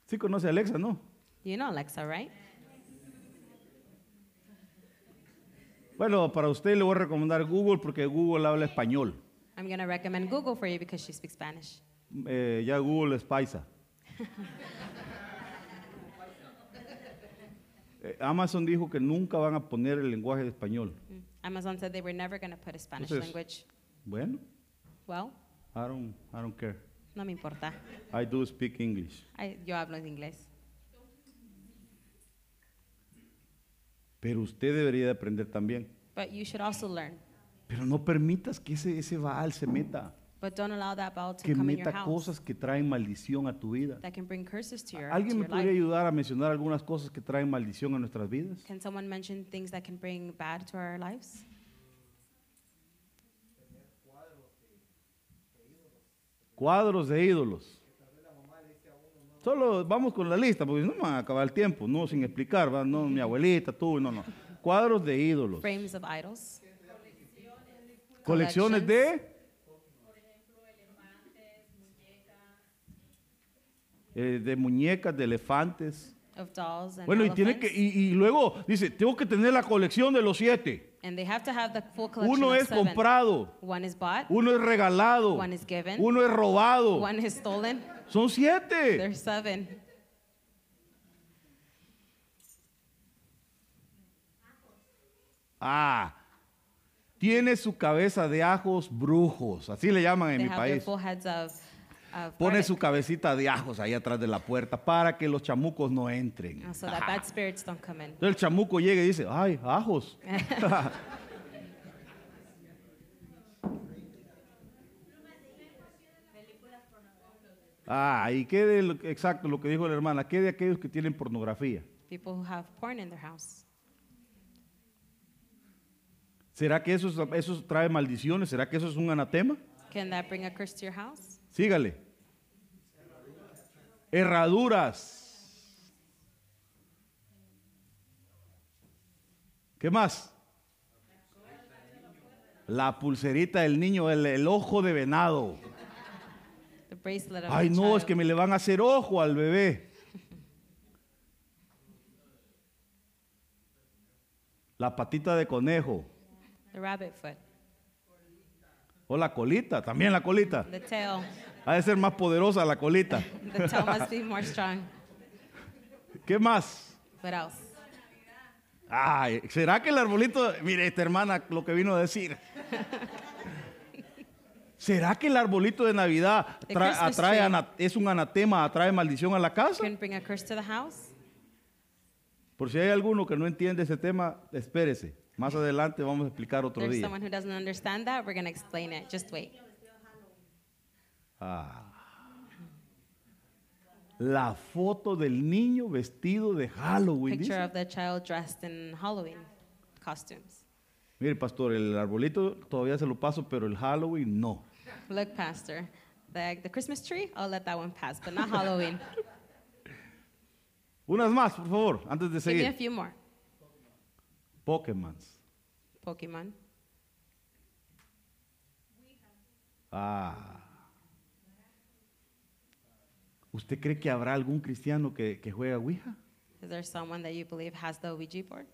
Sí conoce a Alexa, ¿no? You know Alexa, right? Bueno, para usted le voy a recomendar Google porque Google habla español. I'm going to recommend Google for you because she speaks Spanish. Eh, ya Google es paisa. Eh, Amazon dijo que nunca van a poner el lenguaje de español. Mm. Amazon said they were never going to put a Spanish Entonces- language. Bueno, Well, I don't, I don't care. no me importa. I do speak English. I, yo hablo en inglés. Pero usted debería de aprender también. But you should also learn. Pero no permitas que ese, ese Baal se meta, But don't allow that ball to que come in your meta house cosas que traen maldición a tu vida. that can bring curses to your, to ¿Alguien me your podría life. ayudar a mencionar algunas cosas que traen maldición a nuestras vidas? Can someone mention things that can bring bad to our lives? Cuadros de ídolos. Solo vamos con la lista, porque no me va a acabar el tiempo, no sin explicar, ¿va? no mi abuelita, tú, no, no. Cuadros de ídolos. Frames of idols. Colecciones de eh, de muñecas, de elefantes. Of dolls and Bueno, y tiene que y, y luego dice, tengo que tener la colección de los siete. And they have to have the full collection Uno es comprado, One is bought, uno es regalado, One is given. uno es robado. one is stolen. Son siete. There's seven. Ah, tiene su cabeza de ajos brujos, así le llaman en They mi have their país. full heads of, of Pone garlic. su cabecita de ajos ahí atrás de la puerta para que los chamucos no entren. Uh, so that bad spirits don't come in. Entonces el chamuco llega y dice, ay, ajos. Ah, ¿y qué de, lo- exacto lo que dijo la hermana? ¿Qué de aquellos que tienen pornografía? People who have porn in their house. ¿Será que eso, es- eso trae maldiciones? ¿Será que eso es un anatema? Can that bring a curse to your house? Sígale. Herraduras. ¿Qué más? La pulserita del niño, el, el ojo de venado. Bracelet of Ay, the no, es que me le van a hacer ojo al bebé. La patita de conejo. The rabbit foot. O la colita, también la colita. The tail. Ha de ser más poderosa la colita. The tail must be more strong. ¿Qué más? What else? Ay, ¿será que el arbolito, mire esta hermana lo que vino a decir? ¿Será que el arbolito de Navidad atrae ana- es un anatema, atrae maldición a la casa? Bring a curse to the house? Por si hay alguno que no entiende ese tema, espérese. Más adelante vamos a explicar otro There's día. who doesn't understand that. We're to explain it. Just wait. Ah. La foto del niño vestido de Halloween. Picture dice. of the child dressed in Halloween costumes. Mire, pastor, el arbolito todavía se lo paso, pero el Halloween no. Look, Pastor, the, the Christmas tree, I'll let that one pass, but not Halloween. Unas más, por favor, antes de Give me a seguir. few more. Pokémon. Pokemon. Ah. ¿Usted cree que habrá algún cristiano que, que juega Ouija? Is there someone that you believe has the Ouija board?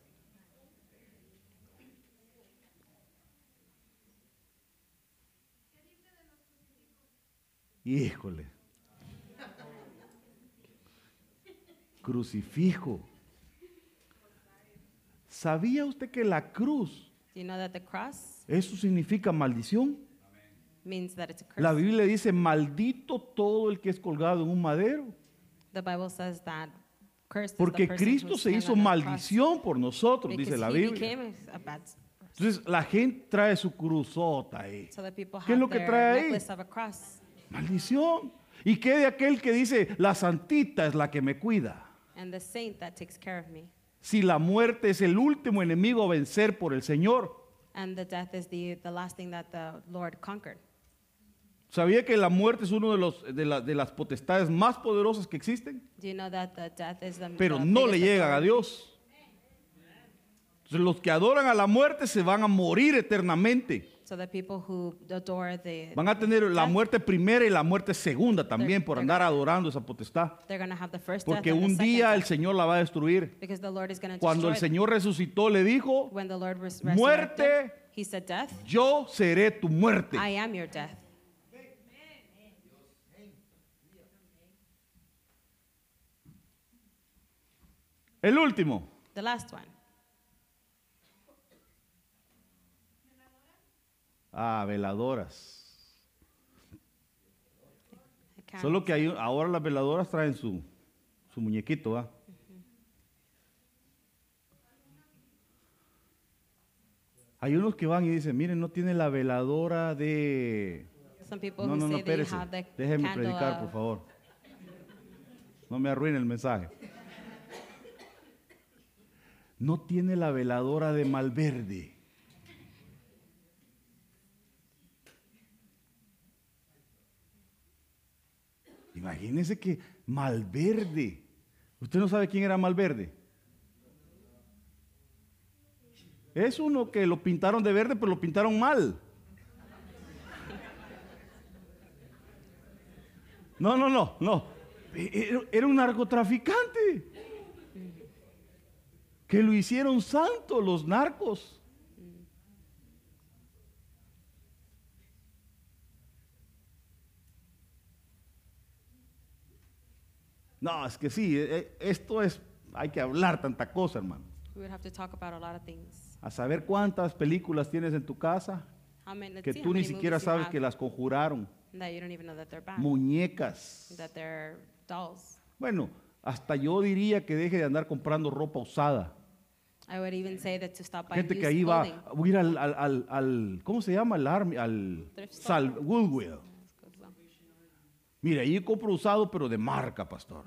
Híjole. Crucifijo. ¿Sabía usted que la cruz, Do you know that the cross eso significa maldición? means that it's a curse? La Biblia dice, maldito todo el que es colgado en un madero. The Bible says that cursed Porque is the person Cristo who's se hizo on the cross maldición por nosotros, because dice la he Biblia. became a bad Entonces la gente trae su cruzota ahí. so that people ¿Qué es have lo que their trae ahí? necklace of a cross. Maldición. ¿Y qué de aquel que dice, la santita es la que me cuida? And the saint that takes care of me. Si la muerte es el último enemigo a vencer por el Señor. And the death is the, the last thing that the Lord conquered. ¿Sabía que la muerte es uno de, los, de, la- de las potestades más poderosas que existen? Do you know that the death is the Pero the no le llegan a? Dios. Entonces los que adoran a la muerte se van a morir eternamente. So the people who adore the Van a tener la muerte primera y la muerte segunda también They're- por andar adorando esa potestad. they're going to have the first Porque death and un the second día el death, Señor la va a destruir. because the Lord is going to Cuando el destroy them. Señor resucitó, le dijo, When the Lord res- Muerte. resurrected, he said, Death, yo seré tu muerte. I am your death. El último. The last one. Ah, veladoras. Solo que hay, ahora las veladoras traen su, su muñequito, ¿ah? Hay unos que van y dicen, miren, no tiene la veladora de... Some people No, no, no, espérese. candle predicar, of- por favor. No me arruine el mensaje. No tiene la veladora de Malverde. Imagínense que Malverde. ¿Usted no sabe quién era Malverde? Es uno que lo pintaron de verde, pero lo pintaron mal. No, no, no, no. Era un narcotraficante. Que lo hicieron santo los narcos. No, es que sí, e- e- esto es, hay que hablar tanta cosa, hermano. We would have to talk about a lot of things. A saber cuántas películas tienes en tu casa How many, que tú ni siquiera sabes que las conjuraron. that you don't even know that they're bad, Muñecas. that they're dolls. Bueno, hasta yo diría que deje de andar comprando ropa usada. I would even say that to stop Gente que ahí va clothing. a ir al, al, al, al- ¿cómo se llama? Al, army, al. Sal, Goodwill. Mire, ahí compro usado, pero de marca, pastor.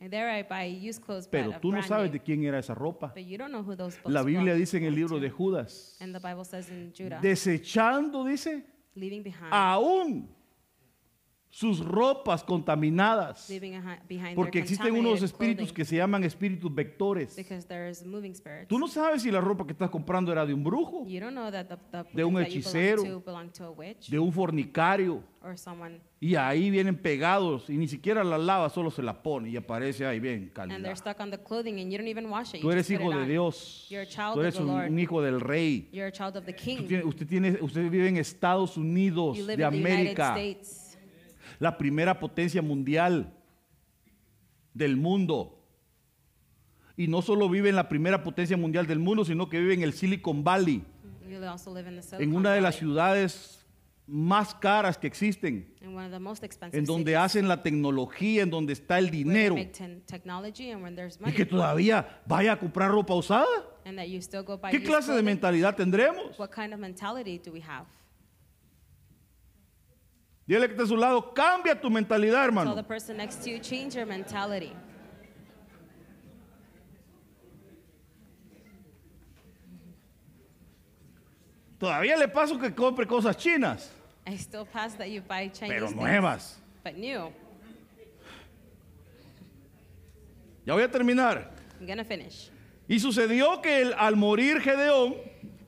And there I buy used clothes, but Pero of tú no brand sabes name. de quién era esa ropa. But you don't know who those books La Biblia belong- dice en el libro de. Judas, And the Bible says in Judah, desechando, dice, leaving behind, aún sus ropas contaminadas. Porque existen unos espíritus que se llaman espíritus vectores. Tú no sabes si la ropa que estás comprando era de un brujo, de un hechicero, de un fornicario. or someone, Y ahí vienen pegados y ni siquiera la lava, solo se la pone y aparece ahí bien calidad. stuck on the clothing, and you don't even wash it. Tú eres hijo de. Dios. You're a child Tú of eres the un, hijo del rey. You're a child of the Tú King. tiene- usted, tiene, usted vive en Estados Unidos You live de in the United América, States, la primera potencia mundial del mundo. Y no solo vive en la primera potencia mundial del mundo, sino que vive en el Silicon Valley, en una de las ciudades más caras que existen, in one of the most expensive en donde hacen la tecnología, en donde está el dinero, y que todavía vaya a comprar ropa usada. ¿Qué clase de mentalidad tendremos? What kind of mentality do we have? Dile que está a su lado, cambia tu mentalidad, Tell the hermano. person next to you, change your mentality. Todavía le paso que compre cosas chinas, I still pass that you buy Chinese pero things, nuevas. but new. Ya voy a terminar. I'm gonna finish. Y sucedió que el- al morir Gedeón,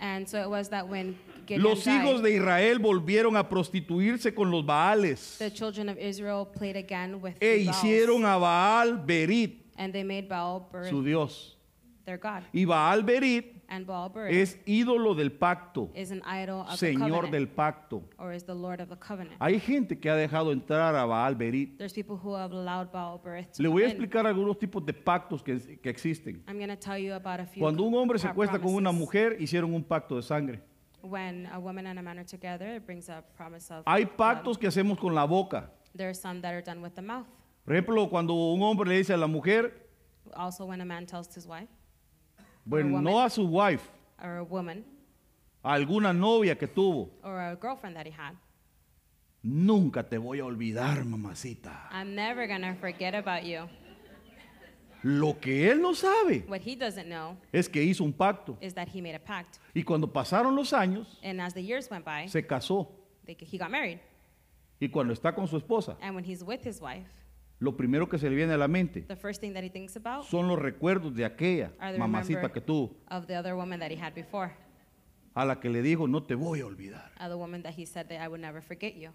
And so it was that when los hijos de Israel volvieron a prostituirse con los Baales the children of Israel played again with e the hicieron a Baal Berit, and they made Baal Berith su dios. their god. Y Baal Berit And Baal Berith es ídolo del pacto, is an idol of the señor covenant, del pacto. or is the Lord of the covenant. Hay gente que ha dejado entrar a Baal Berit. There's people who have allowed Baal Berith to Le voy a in. explicar algunos tipos de pactos que, que existen. I'm going to tell you about a few Cuando un hombre se acuesta con una mujer, hicieron un pacto de sangre. When a woman and a man are together, it brings a promise of Hay blood. pactos que hacemos con la boca. There are some that are done with the mouth. Por ejemplo, cuando un hombre le dice a la mujer, Also, when a man tells his wife bueno, woman. no a su wife, or a woman a alguna novia que tuvo, or a girlfriend that he had, nunca te voy a olvidar, mamacita. I'm never to forget about you. Lo que él no sabe What he doesn't know es que hizo un pacto. is that he made a pact. Y cuando pasaron los años, And as the years went by, se casó. they, he got married. Y cuando está con su esposa, And when he's with his wife, lo primero que se le viene a la mente the first thing that he thinks about son los recuerdos de aquella are the mamacita remember que tuvo, of the other woman that he had before, a la que le dijo, no te voy a olvidar. of the woman that he said that I would never forget you.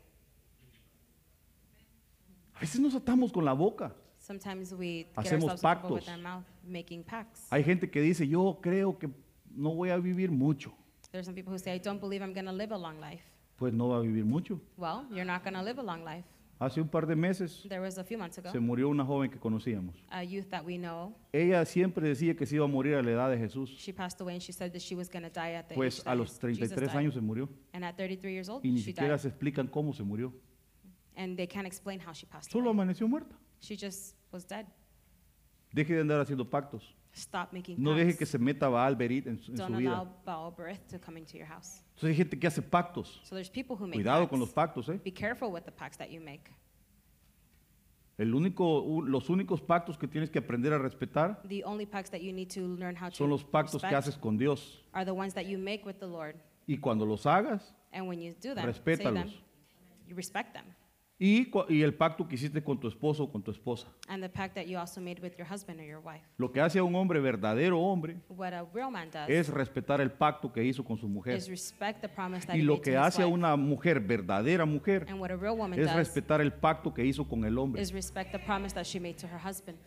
A veces nos atamos con la boca. Sometimes we get Hacemos ourselves in trouble with pactos. our mouth, making pacts. Hay gente que dice, yo creo que no voy a vivir mucho. There's some people who say, I don't believe I'm going to live a long life. Pues no va a vivir mucho. Well, you're not going to live a long life. Hace un par de meses There was a few months ago, se murió una joven que conocíamos. a youth that we know, Ella siempre decía que se iba a morir a la edad de Jesús. she passed away and she said that she was going to die at the Pues age a that los Jesus 33 died. años se murió. And at 33 years old, Y ni she siquiera died. se explican cómo se murió. And they can't explain how she passed Solo away. amaneció muerta. She just was dead. Deje de andar haciendo pactos. Stop making No deje pacts. que se meta Baal Berit en su, en Don't vida. allow Baal Berith to come into your house. Entonces hay gente que hace pactos. So there's people who make Cuidado con los pactos, ¿eh? Be careful with the pacts that you make. El único, u- los únicos pactos que tienes que aprender a respetar The only pacts that you need to learn how to son los pactos que respect haces con Dios. are the ones that you make with the Lord. Y cuando los hagas, And when you do them, say them, Respétalos. you respect them. Y, el pacto que hiciste con tu esposo o con tu esposa. And the pact that you also made with your husband or your wife. Lo que hace a un hombre verdadero hombre What a real man does es respetar el pacto que hizo con su mujer. is respect the promise that Y he lo made to que his hace a wife. una mujer verdadera mujer And what a real woman es does respetar el pacto que hizo con el hombre. is respect the promise that she made to her husband.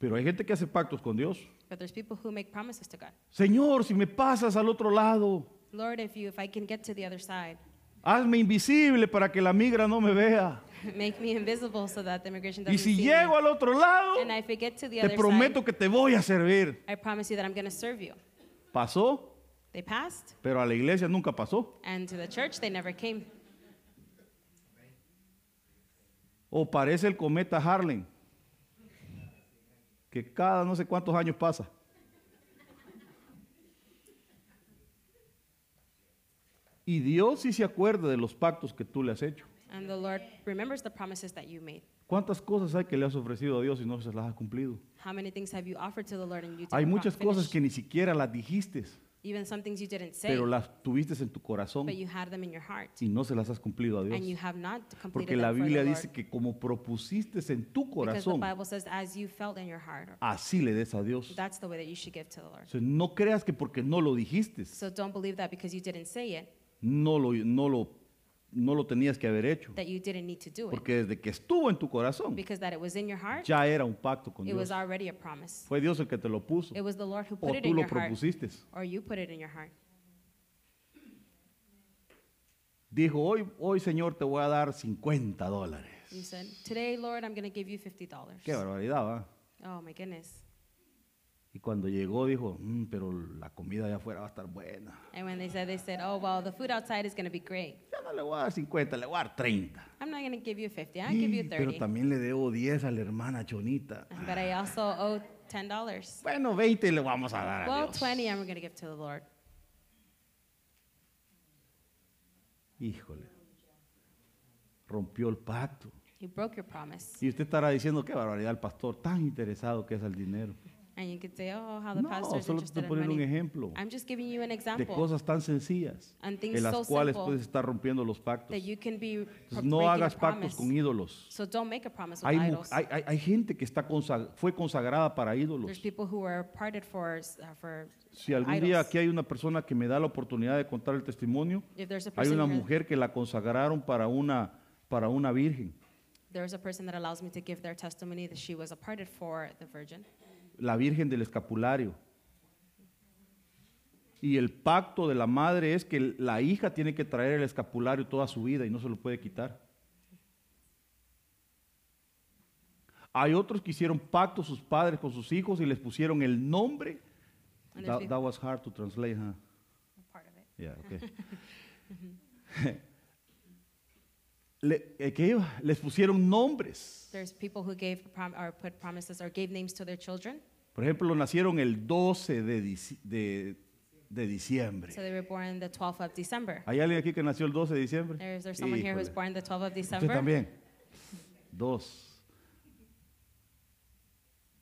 Pero hay gente que hace pactos con Dios. But there's people who make promises to God. Señor, si me pasas al otro lado, Lord, if you if I can get to the other side, hazme invisible para que la migra no me vea. make me invisible so that the immigration Y doesn't si see llego me. al otro lado, And if I get to the te other prometo side, que te voy a servir. I promise you that I'm going to serve you. Pasó, They passed, pero a la iglesia nunca pasó. and to the church they never came. O parece el cometa Harlem, que cada no sé cuántos años pasa. Y Dios sí se acuerda de los pactos que tú le has hecho. And the Lord remembers the promises that you made. ¿Cuántas cosas hay que le has ofrecido a Dios y no se las has cumplido? How many things have you offered to the Lord and you Hay muchas cosas que ni siquiera las dijiste, Even some things you didn't say, pero las tuviste en tu corazón but you had them in your heart. y no se las has cumplido a And you Dios. have not completed Porque la them for Biblia the dice Lord. que como propusiste en tu Because the corazón, Bible says, as you felt in your heart, así le des a Dios. that's the way that you should give to the Lord. O sea, no creas que porque no lo dijiste, So don't believe that because you didn't say it, no lo, no lo, no lo tenías que haber hecho. that you didn't need to do it. Porque desde que estuvo en tu corazón, Because that it was in your heart, ya era un pacto con it was Dios. already a promise. Fue Dios el que te lo puso. It was the Lord who O put it tú in lo your heart, propusiste. or you put it in your heart. Dijo, hoy, hoy Señor te voy a dar 50 dólares. You said, Today, Lord, I'm going to give you $50. Qué barbaridad, ¿va? Oh, my goodness. Y cuando llegó dijo, "Mm, pero la comida allá afuera va a estar buena. And when they said, they said, Oh, well, the food outside is going to be great. Ya no le voy a dar 50, le voy a dar 30. I'm not going to give you 50, I'll give you Y- pero 30 también le debo 10 a la hermana Chonita. But I also owe $10. Bueno, 20 le vamos a dar a Well, Dios. 20 I'm going to give to the Lord. Híjole. Rompió el pacto. He broke your promise. Y usted estará diciendo, qué barbaridad el pastor, tan interesado que es al dinero. And you could say, Oh, how the No, pastor is solo te interested in un money. ejemplo I'm just giving you an de example cosas tan sencillas and things en las so cuales simple puedes estar rompiendo los pactos. that you can be Entonces, no breaking hagas a pactos promise. con ídolos. So don't make a promise with Hay, mu- idols. hay, hay- hay gente que está fue consagrada para There's ídolos. people who parted for, uh, for Si algún día idols. aquí hay una persona que me da la oportunidad de contar el testimonio, If there's a hay person una here- mujer que la consagraron para una, para una virgen, there's a person that allows me to give their testimony that she was aparted for the virgin. La virgen del escapulario. Y el pacto de la madre es que la hija tiene que traer el escapulario toda su vida y no se lo puede quitar. Hay otros que hicieron pacto sus padres con sus hijos y les pusieron el nombre. That, that was hard to translate, huh? part of it. Yeah, okay. Le- eh, ¿qué iba? Les pusieron nombres. There's people who gave or put promises or gave names to their children. Por ejemplo, nacieron el 12 de, de- de diciembre. So they were born the 12th of December. ¿Hay alguien aquí que nació el 12 de diciembre? There- Is there someone here who's born the 12th of Usted December? también. Dos.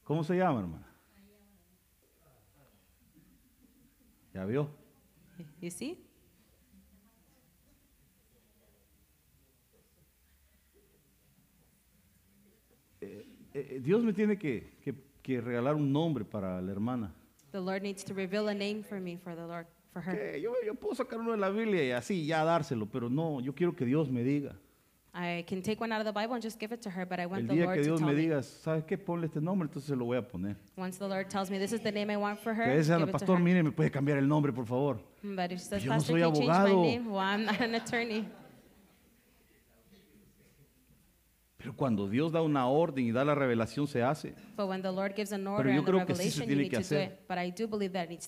¿Cómo se llama, hermana? ¿Ya vio? You see? Eh, eh, Dios me tiene que, que- que regalar un nombre para la hermana. The Lord needs to reveal a name for me for the Lord for her. Que yo, yo puedo sacar uno de la Biblia y así ya dárselo, pero no, yo quiero que Dios me diga. I can take one out of the Bible and just give it to her, but I want El the día Lord que to Dios tell me me. diga, ¿sabes qué? Ponle este nombre, entonces se lo voy a poner. Once the Lord tells me this is the name I want for her, Que ese give anda, it to pastor, her. mire, me puede cambiar el nombre, por favor. But if she says, Yo no Pastor, soy can you change my abogado. name? Well, I'm not an attorney. Pero cuando Dios da una orden y da la revelación, se hace. But when the Lord gives an order Pero yo creo que sí se tiene que hacer.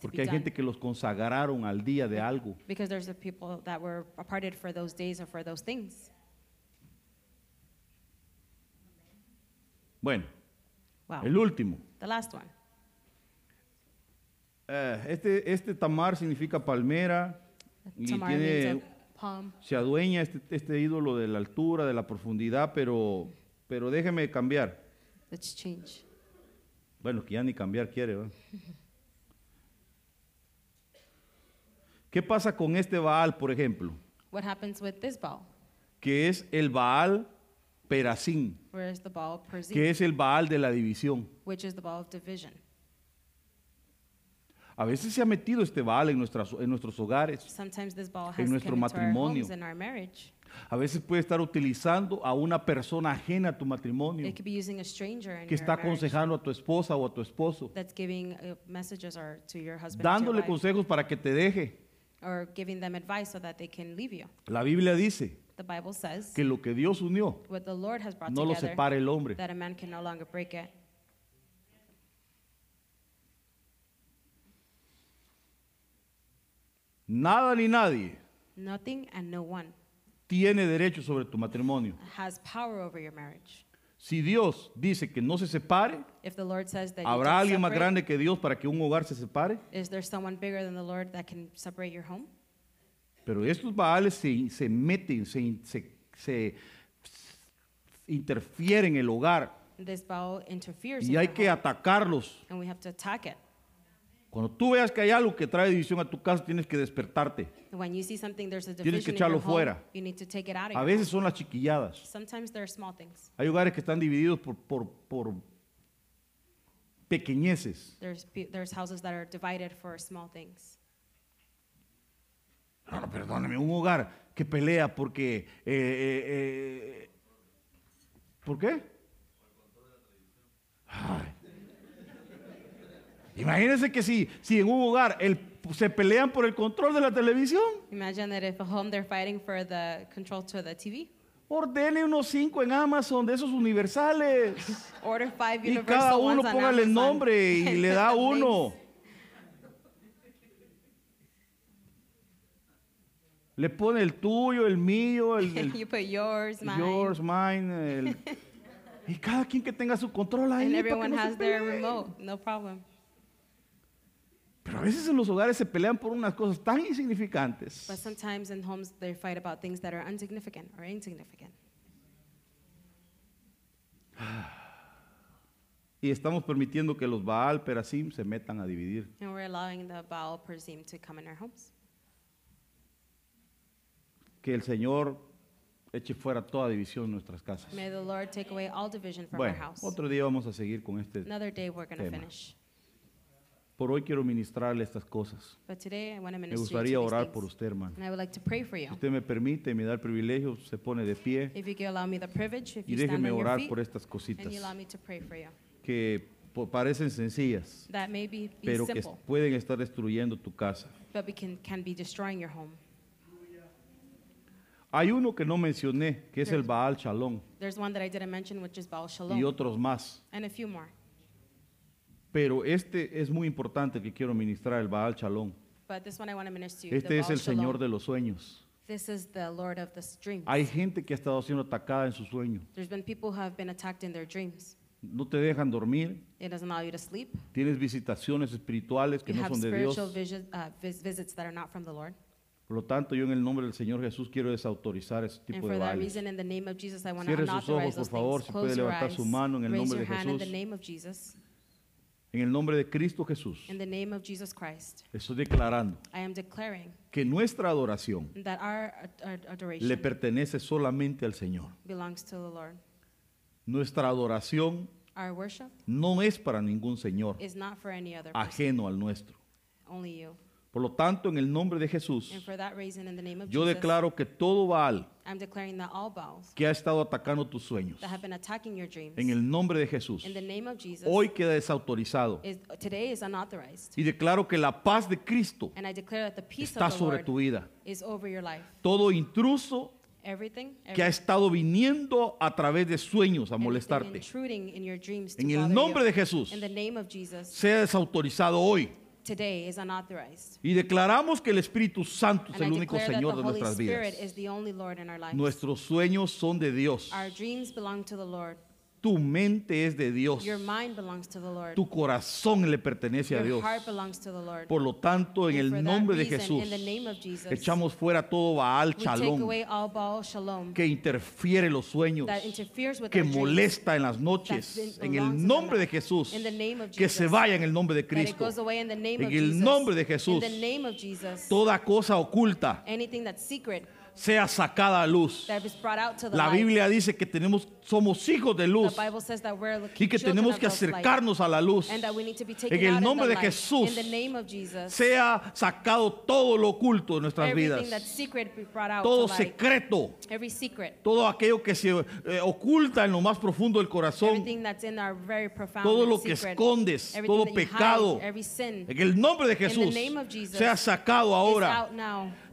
Porque hay gente que los consagraron al día de algo. Because there's the people that were aparted for those days or for those things. Bueno, Wow. el último. The last one. Eh, este, este tamar significa palmera y Tamar tiene, palm. se adueña este, este ídolo de la altura, de la profundidad, pero, pero déjeme cambiar. Let's change. Bueno, que ya ni cambiar quiere. ¿va? ¿Qué pasa con este Baal, por ejemplo? What happens with this ball? Que es el Baal Perazín, Where is the ball of Perzim? que es el Baal de la división. Which is the ball of division. A veces se ha metido este Baal en, nuestras, en nuestros hogares. Sometimes this ball En nuestro matrimonio. homes in our marriage. A veces puede estar utilizando a una persona ajena a tu matrimonio, It could be using a stranger in que your está aconsejando a tu esposa o a tu esposo, that's giving uh, messages or to your husband or to your dándole wife, consejos para que te deje. or giving them advice so that they can leave you. La Biblia dice The Bible says que lo que Dios unió, what the Lord has brought no lo together separa el hombre. that a man can no longer break it. Nada ni nadie Nothing and no one tiene derecho sobre tu matrimonio. has power over your marriage. Si Dios dice que no se separe, If the Lord says that you ¿habrá don't alguien más separate, grande que Dios para que un hogar se separe? is there someone bigger than the Lord that can separate your home? Pero estos baales se, se meten, se, se- se interfieren en el hogar This Baal interferes y hay que home, atacarlos. and we have to attack it. Cuando tú veas que hay algo que trae división a tu casa, tienes que despertarte. When you see something, there's a Tienes que echarlo fuera. you need to take it out of A your veces son las chiquilladas. Sometimes there are small things. Hay hogares que están divididos por, por, por pequeñeces. There's, pe- there's houses that are divided for small things. No, no, perdóname, un hogar que pelea porque... eh, eh, eh, ¿Por qué? Ay. Imagínense que si, si en un hogar el- se pelean por el control de la televisión, Imagine that if a home they're fighting for the control to the TV. ordene unos cinco en Amazon de esos universales. Order five Y universal cada uno póngale el nombre y le da uno. Le pone el tuyo, el mío, el, el you put yours, mine, yours, mine. el- y cada quien que tenga su control ahí. and everyone no has their remote. No problem. Pero a veces en los hogares se pelean por unas cosas tan insignificantes. But sometimes in homes they fight about things that are insignificant or insignificant. Y estamos permitiendo que los Baal Perasim se metan a dividir. And we're allowing the Baal Perzim to come in our homes. Que el Señor eche fuera toda división en nuestras casas. May the Lord take away all division from our Bueno, house. otro día vamos a seguir con este. Another day we're going to finish. Por hoy quiero ministrarle estas cosas. But today I want to Me minister you gustaría to these orar por things. usted, hermano. And I would like to pray for you. Si usted me permite, me da el privilegio, se pone de pie If you could allow me the privilege, if y you stand déjeme on your orar feet, por estas and cositas you allow me to pray for you. que po- parecen sencillas, That may be, be pero que simple, pueden estar destruyendo tu casa. but we can, can be destroying your home. Hay uno que no mencioné, que es el. Baal Shalom There's one that I didn't mention, which is Baal y Shalom, otros más. and a few more. Pero este es muy importante que quiero ministrar, el Baal Shalom. But this one I want to minister to you. Este the es Baal el Señor de los sueños. This is the Lord of the dreams. Hay gente que ha estado siendo atacada en su sueño. There's been people who have been attacked in their dreams. No te dejan dormir, It doesn't allow you to sleep. tienes visitaciones espirituales que You no have son de Dios. vision, uh, vis- visits that are not from the Lord. Por lo tanto, yo en el nombre del Señor Jesús quiero desautorizar ese And tipo for de that bailes. reason, in the name of Jesus, I want to Cierre sus unauthorize ojos, por those favor, things. si puede Close your levantar eyes. su mano en el Raise nombre your de hand in the Jesús. name of Jesus. En el nombre de Cristo Jesús, In the name of Jesus Christ, estoy declarando I am declaring que nuestra adoración that our, our le pertenece solamente al Señor. belongs to the Lord. Nuestra adoración Our worship no es para ningún Señor is not for any other person, ajeno al nuestro. only you. Por lo tanto, en el nombre de Jesús, And for that reason, in the name of yo Jesus, declaro que todo Baal que ha estado atacando tus sueños, that have been attacking your dreams, en el nombre de Jesús, in the name of Jesus, hoy queda desautorizado. is, today is unauthorized. Y declaro que la paz de Cristo And I declare that the peace está sobre tu vida. is over your life. Todo intruso Everything, que ha estado viniendo a través de sueños a everything molestarte, en el nombre you, de Jesús, sea desautorizado hoy. Today is unauthorized. Y declaramos que el Espíritu Santo es And I el único declare that Señor the de Holy nuestras Spirit vidas. is the only Lord in our lives. Nuestros sueños son de Dios. Our dreams belong to the Lord. Tu mente es de Dios. Your mind belongs to the Lord. Tu corazón le pertenece a Your Dios. heart belongs to the Lord. Por lo tanto, en el nombre de reason, Jesús, in the name of Jesus, echamos fuera todo Baal Shalom Baal Shalom que interfiere los sueños, that interferes with que molesta en las noches. En el nombre de. Jesús, In the name of que se Jesus. vaya en el nombre de that it Cristo. goes away in the name En of el Jesus. nombre de In Jesús. the name of Jesus. Toda cosa oculta Anything that's secret sea sacada a luz. La. Biblia dice que tenemos, somos hijos de luz y que tenemos que acercarnos a la luz. En el nombre de. Jesús, sea sacado todo lo oculto de nuestras vidas. Todo secreto, todo aquello que se eh, oculta en lo más profundo del corazón. Todo lo que escondes, todo pecado. En el nombre de Jesús, sea sacado ahora.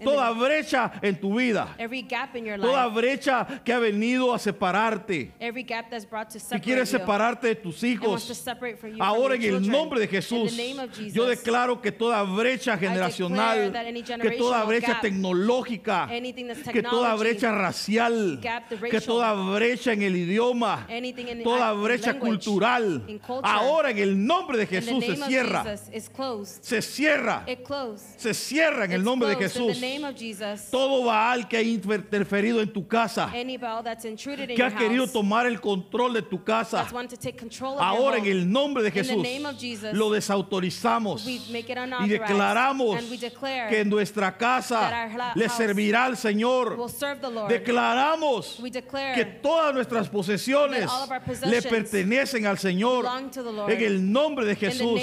Toda brecha en tu vida. Every gap in your Toda life. brecha que ha venido a separarte. Every gap that's brought to separate quiere you. separarte de tus and wants to hijos. separate from you Ahora from en el nombre de Jesús, Jesus. yo declaro que toda brecha generacional, que toda brecha gap, tecnológica, que toda brecha racial, gap, que toda brecha en el idioma, toda brecha language, cultural, culture, ahora en el nombre de Jesús se cierra, se cierra, se cierra en el nombre de Jesús. The name of Jesus. Todo Baal que ha interferido en tu casa, that's in que ha querido house, tomar el control de tu casa, that's wanted to take control of Ahora en el nombre de In the Jesús name of Jesus, lo desautorizamos we make it y declaramos and we declare que en nuestra that casa le house servirá al Señor. Declaramos We declare que todas nuestras posesiones le pertenecen al Señor. belong to the Lord. En el nombre de Jesús,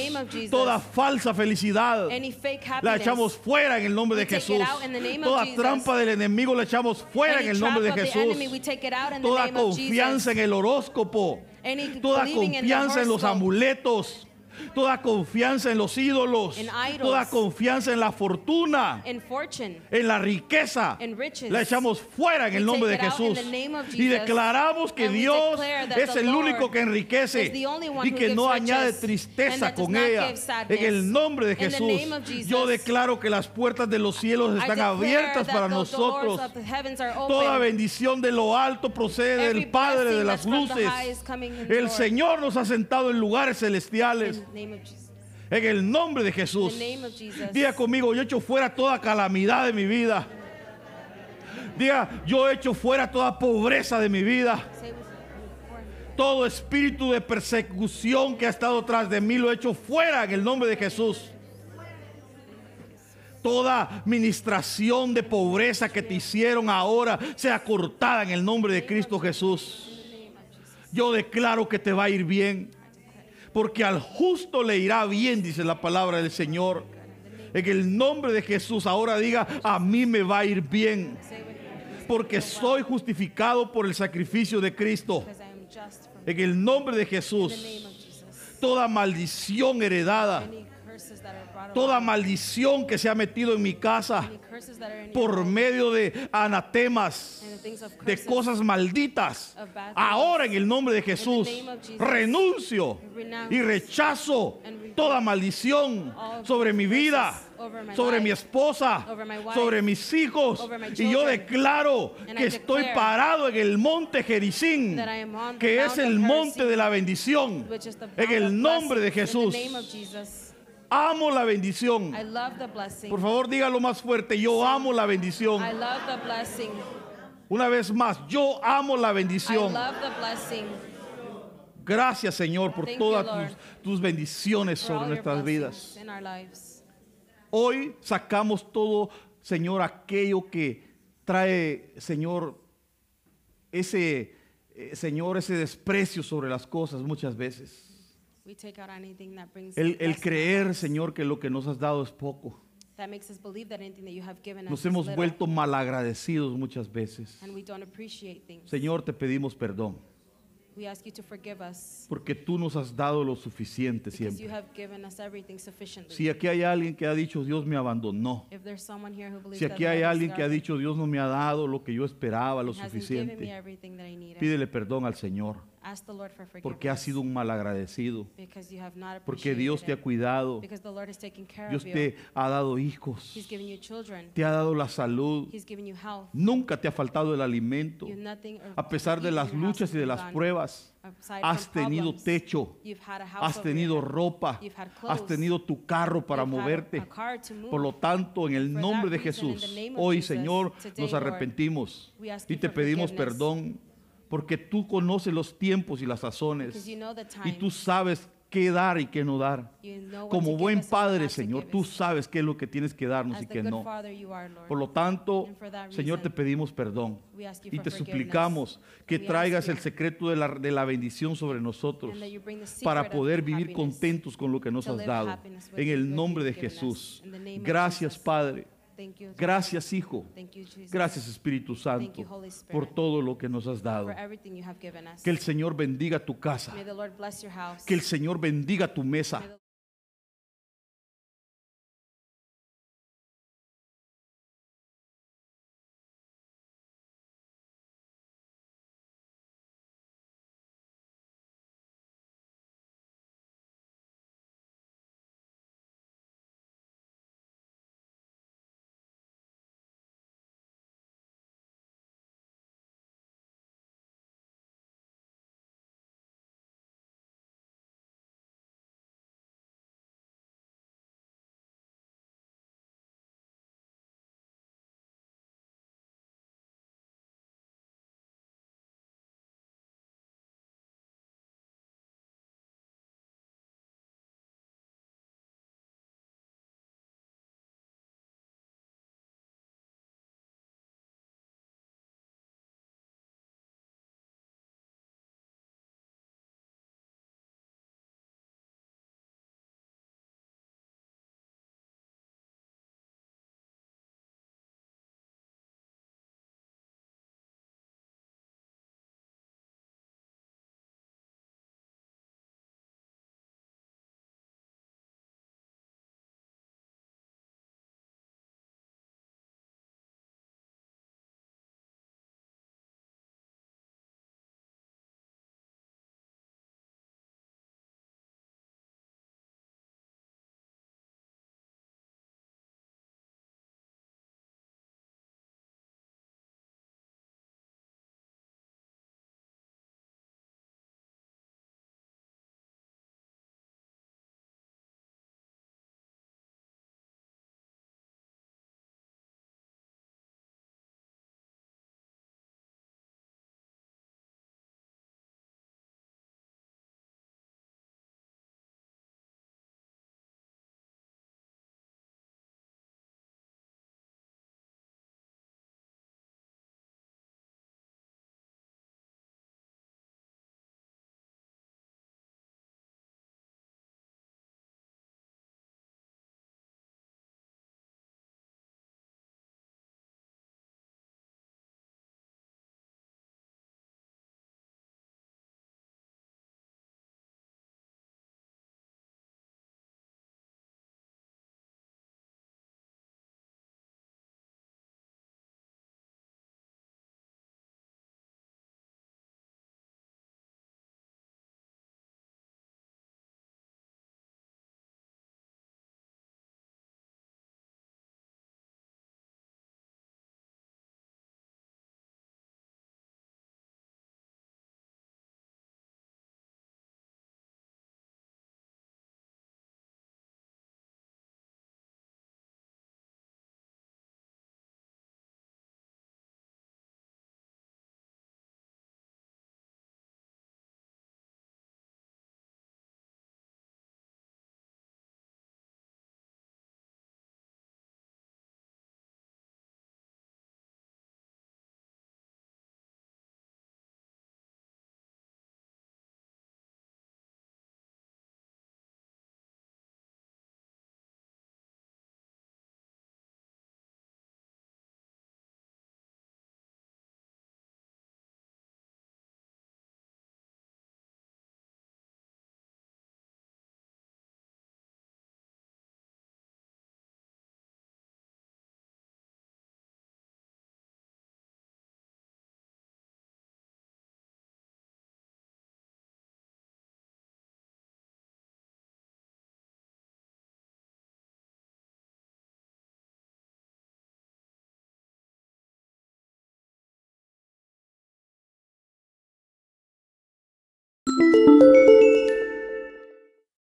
toda falsa felicidad la echamos fuera en el nombre de Jesús. Toda trampa del enemigo la echamos fuera en el nombre de Jesús. Toda confianza en el horóscopo, toda confianza en los amuletos, toda confianza en los ídolos, idols. toda confianza en la fortuna, fortune, en la riqueza, riches. la echamos fuera en el nombre de Jesús. Y declaramos que Dios es el Lord único que enriquece y que no añade tristeza con ella. En el nombre de Jesús, Jesus. yo declaro que las puertas de los cielos están abiertas para nosotros. Toda bendición de lo alto procede Every del Padre de las luces. El Lord. Señor nos ha sentado en lugares celestiales. In the name of Jesus. En el nombre de Jesús. Diga conmigo, yo echo fuera toda calamidad de mi vida. Diga, yo echo fuera toda pobreza de mi vida. Todo espíritu de persecución que ha estado tras de mí lo echo fuera en el nombre de Jesús. Toda ministración de pobreza que te hicieron ahora sea cortada en el nombre de Cristo Jesús. Yo declaro que te va a ir bien. Porque al justo le irá bien, dice la palabra del Señor. En el nombre de Jesús, ahora diga, a mí me va a ir bien. Porque soy justificado por el sacrificio de Cristo. En el nombre de Jesús, toda maldición heredada, Any curses that are brought toda maldición que se ha metido en mi casa por medio de anatemas, de cosas malditas. Ahora en el nombre de Jesús, renuncio y rechazo toda maldición sobre mi vida, sobre mi esposa, sobre mis hijos. Y yo declaro que estoy parado en el monte the que es el monte de la bendición. En el nombre de. Jesús. Amo la bendición. I love the blessing. Por favor, dígalo más fuerte. Yo amo la bendición. I love the blessing. Una vez más, yo amo la I bendición. love the blessing Gracias, Señor, por Thank todas you, tus, tus bendiciones for sobre nuestras vidas. in our lives. Hoy sacamos todo, Señor, aquello que trae, Señor, ese, eh, Señor, ese desprecio sobre las cosas muchas veces. We take out anything that brings El, el creer, Señor, que lo que nos has dado es poco. that makes us believe that anything that you have given us Nos is hemos little, vuelto malagradecidos muchas veces. and we don't appreciate things. Señor, te pedimos perdón, We ask you to forgive us porque tú nos has dado lo suficiente because you siempre. have given us everything sufficiently. Si aquí hay alguien que ha dicho, Dios me abandonó. if there's someone here who believes Si that aquí hay has alguien que ha dicho, Dios no me ha dado lo que yo esperaba, lo hasn't given me suficiente, everything that I needed, pídele perdón al Señor, ask the Lord for forgiveness porque has sido un malagradecido, because you have not porque Dios te ha cuidado, because the Lord has taken care Dios of you. te ha dado hijos, He's given you children. te ha dado la salud, He's given you health. nunca te ha faltado el alimento, a pesar de las luchas y de las pruebas. Has tenido techo, has tenido ropa, has tenido tu carro para moverte. Por lo tanto, en el nombre de Jesús, hoy, Jesus, Señor, today, nos arrepentimos y te pedimos perdón, porque tú conoces los tiempos y las sazones you know the y tú sabes qué dar y qué no dar. You know what Como buen Padre, Señor, tú sabes qué es lo que tienes que darnos As y qué no. Are. Por lo tanto, Señor, te pedimos perdón y te suplicamos que We traigas el secreto de la, de la bendición sobre nosotros para poder vivir contentos con lo que nos has dado. En el nombre de. Jesús. Gracias. Padre. You. Gracias, Hijo. You. Gracias, Espíritu Santo, you, por todo lo que nos has dado. Que el Señor bendiga tu casa. Que el Señor bendiga tu mesa.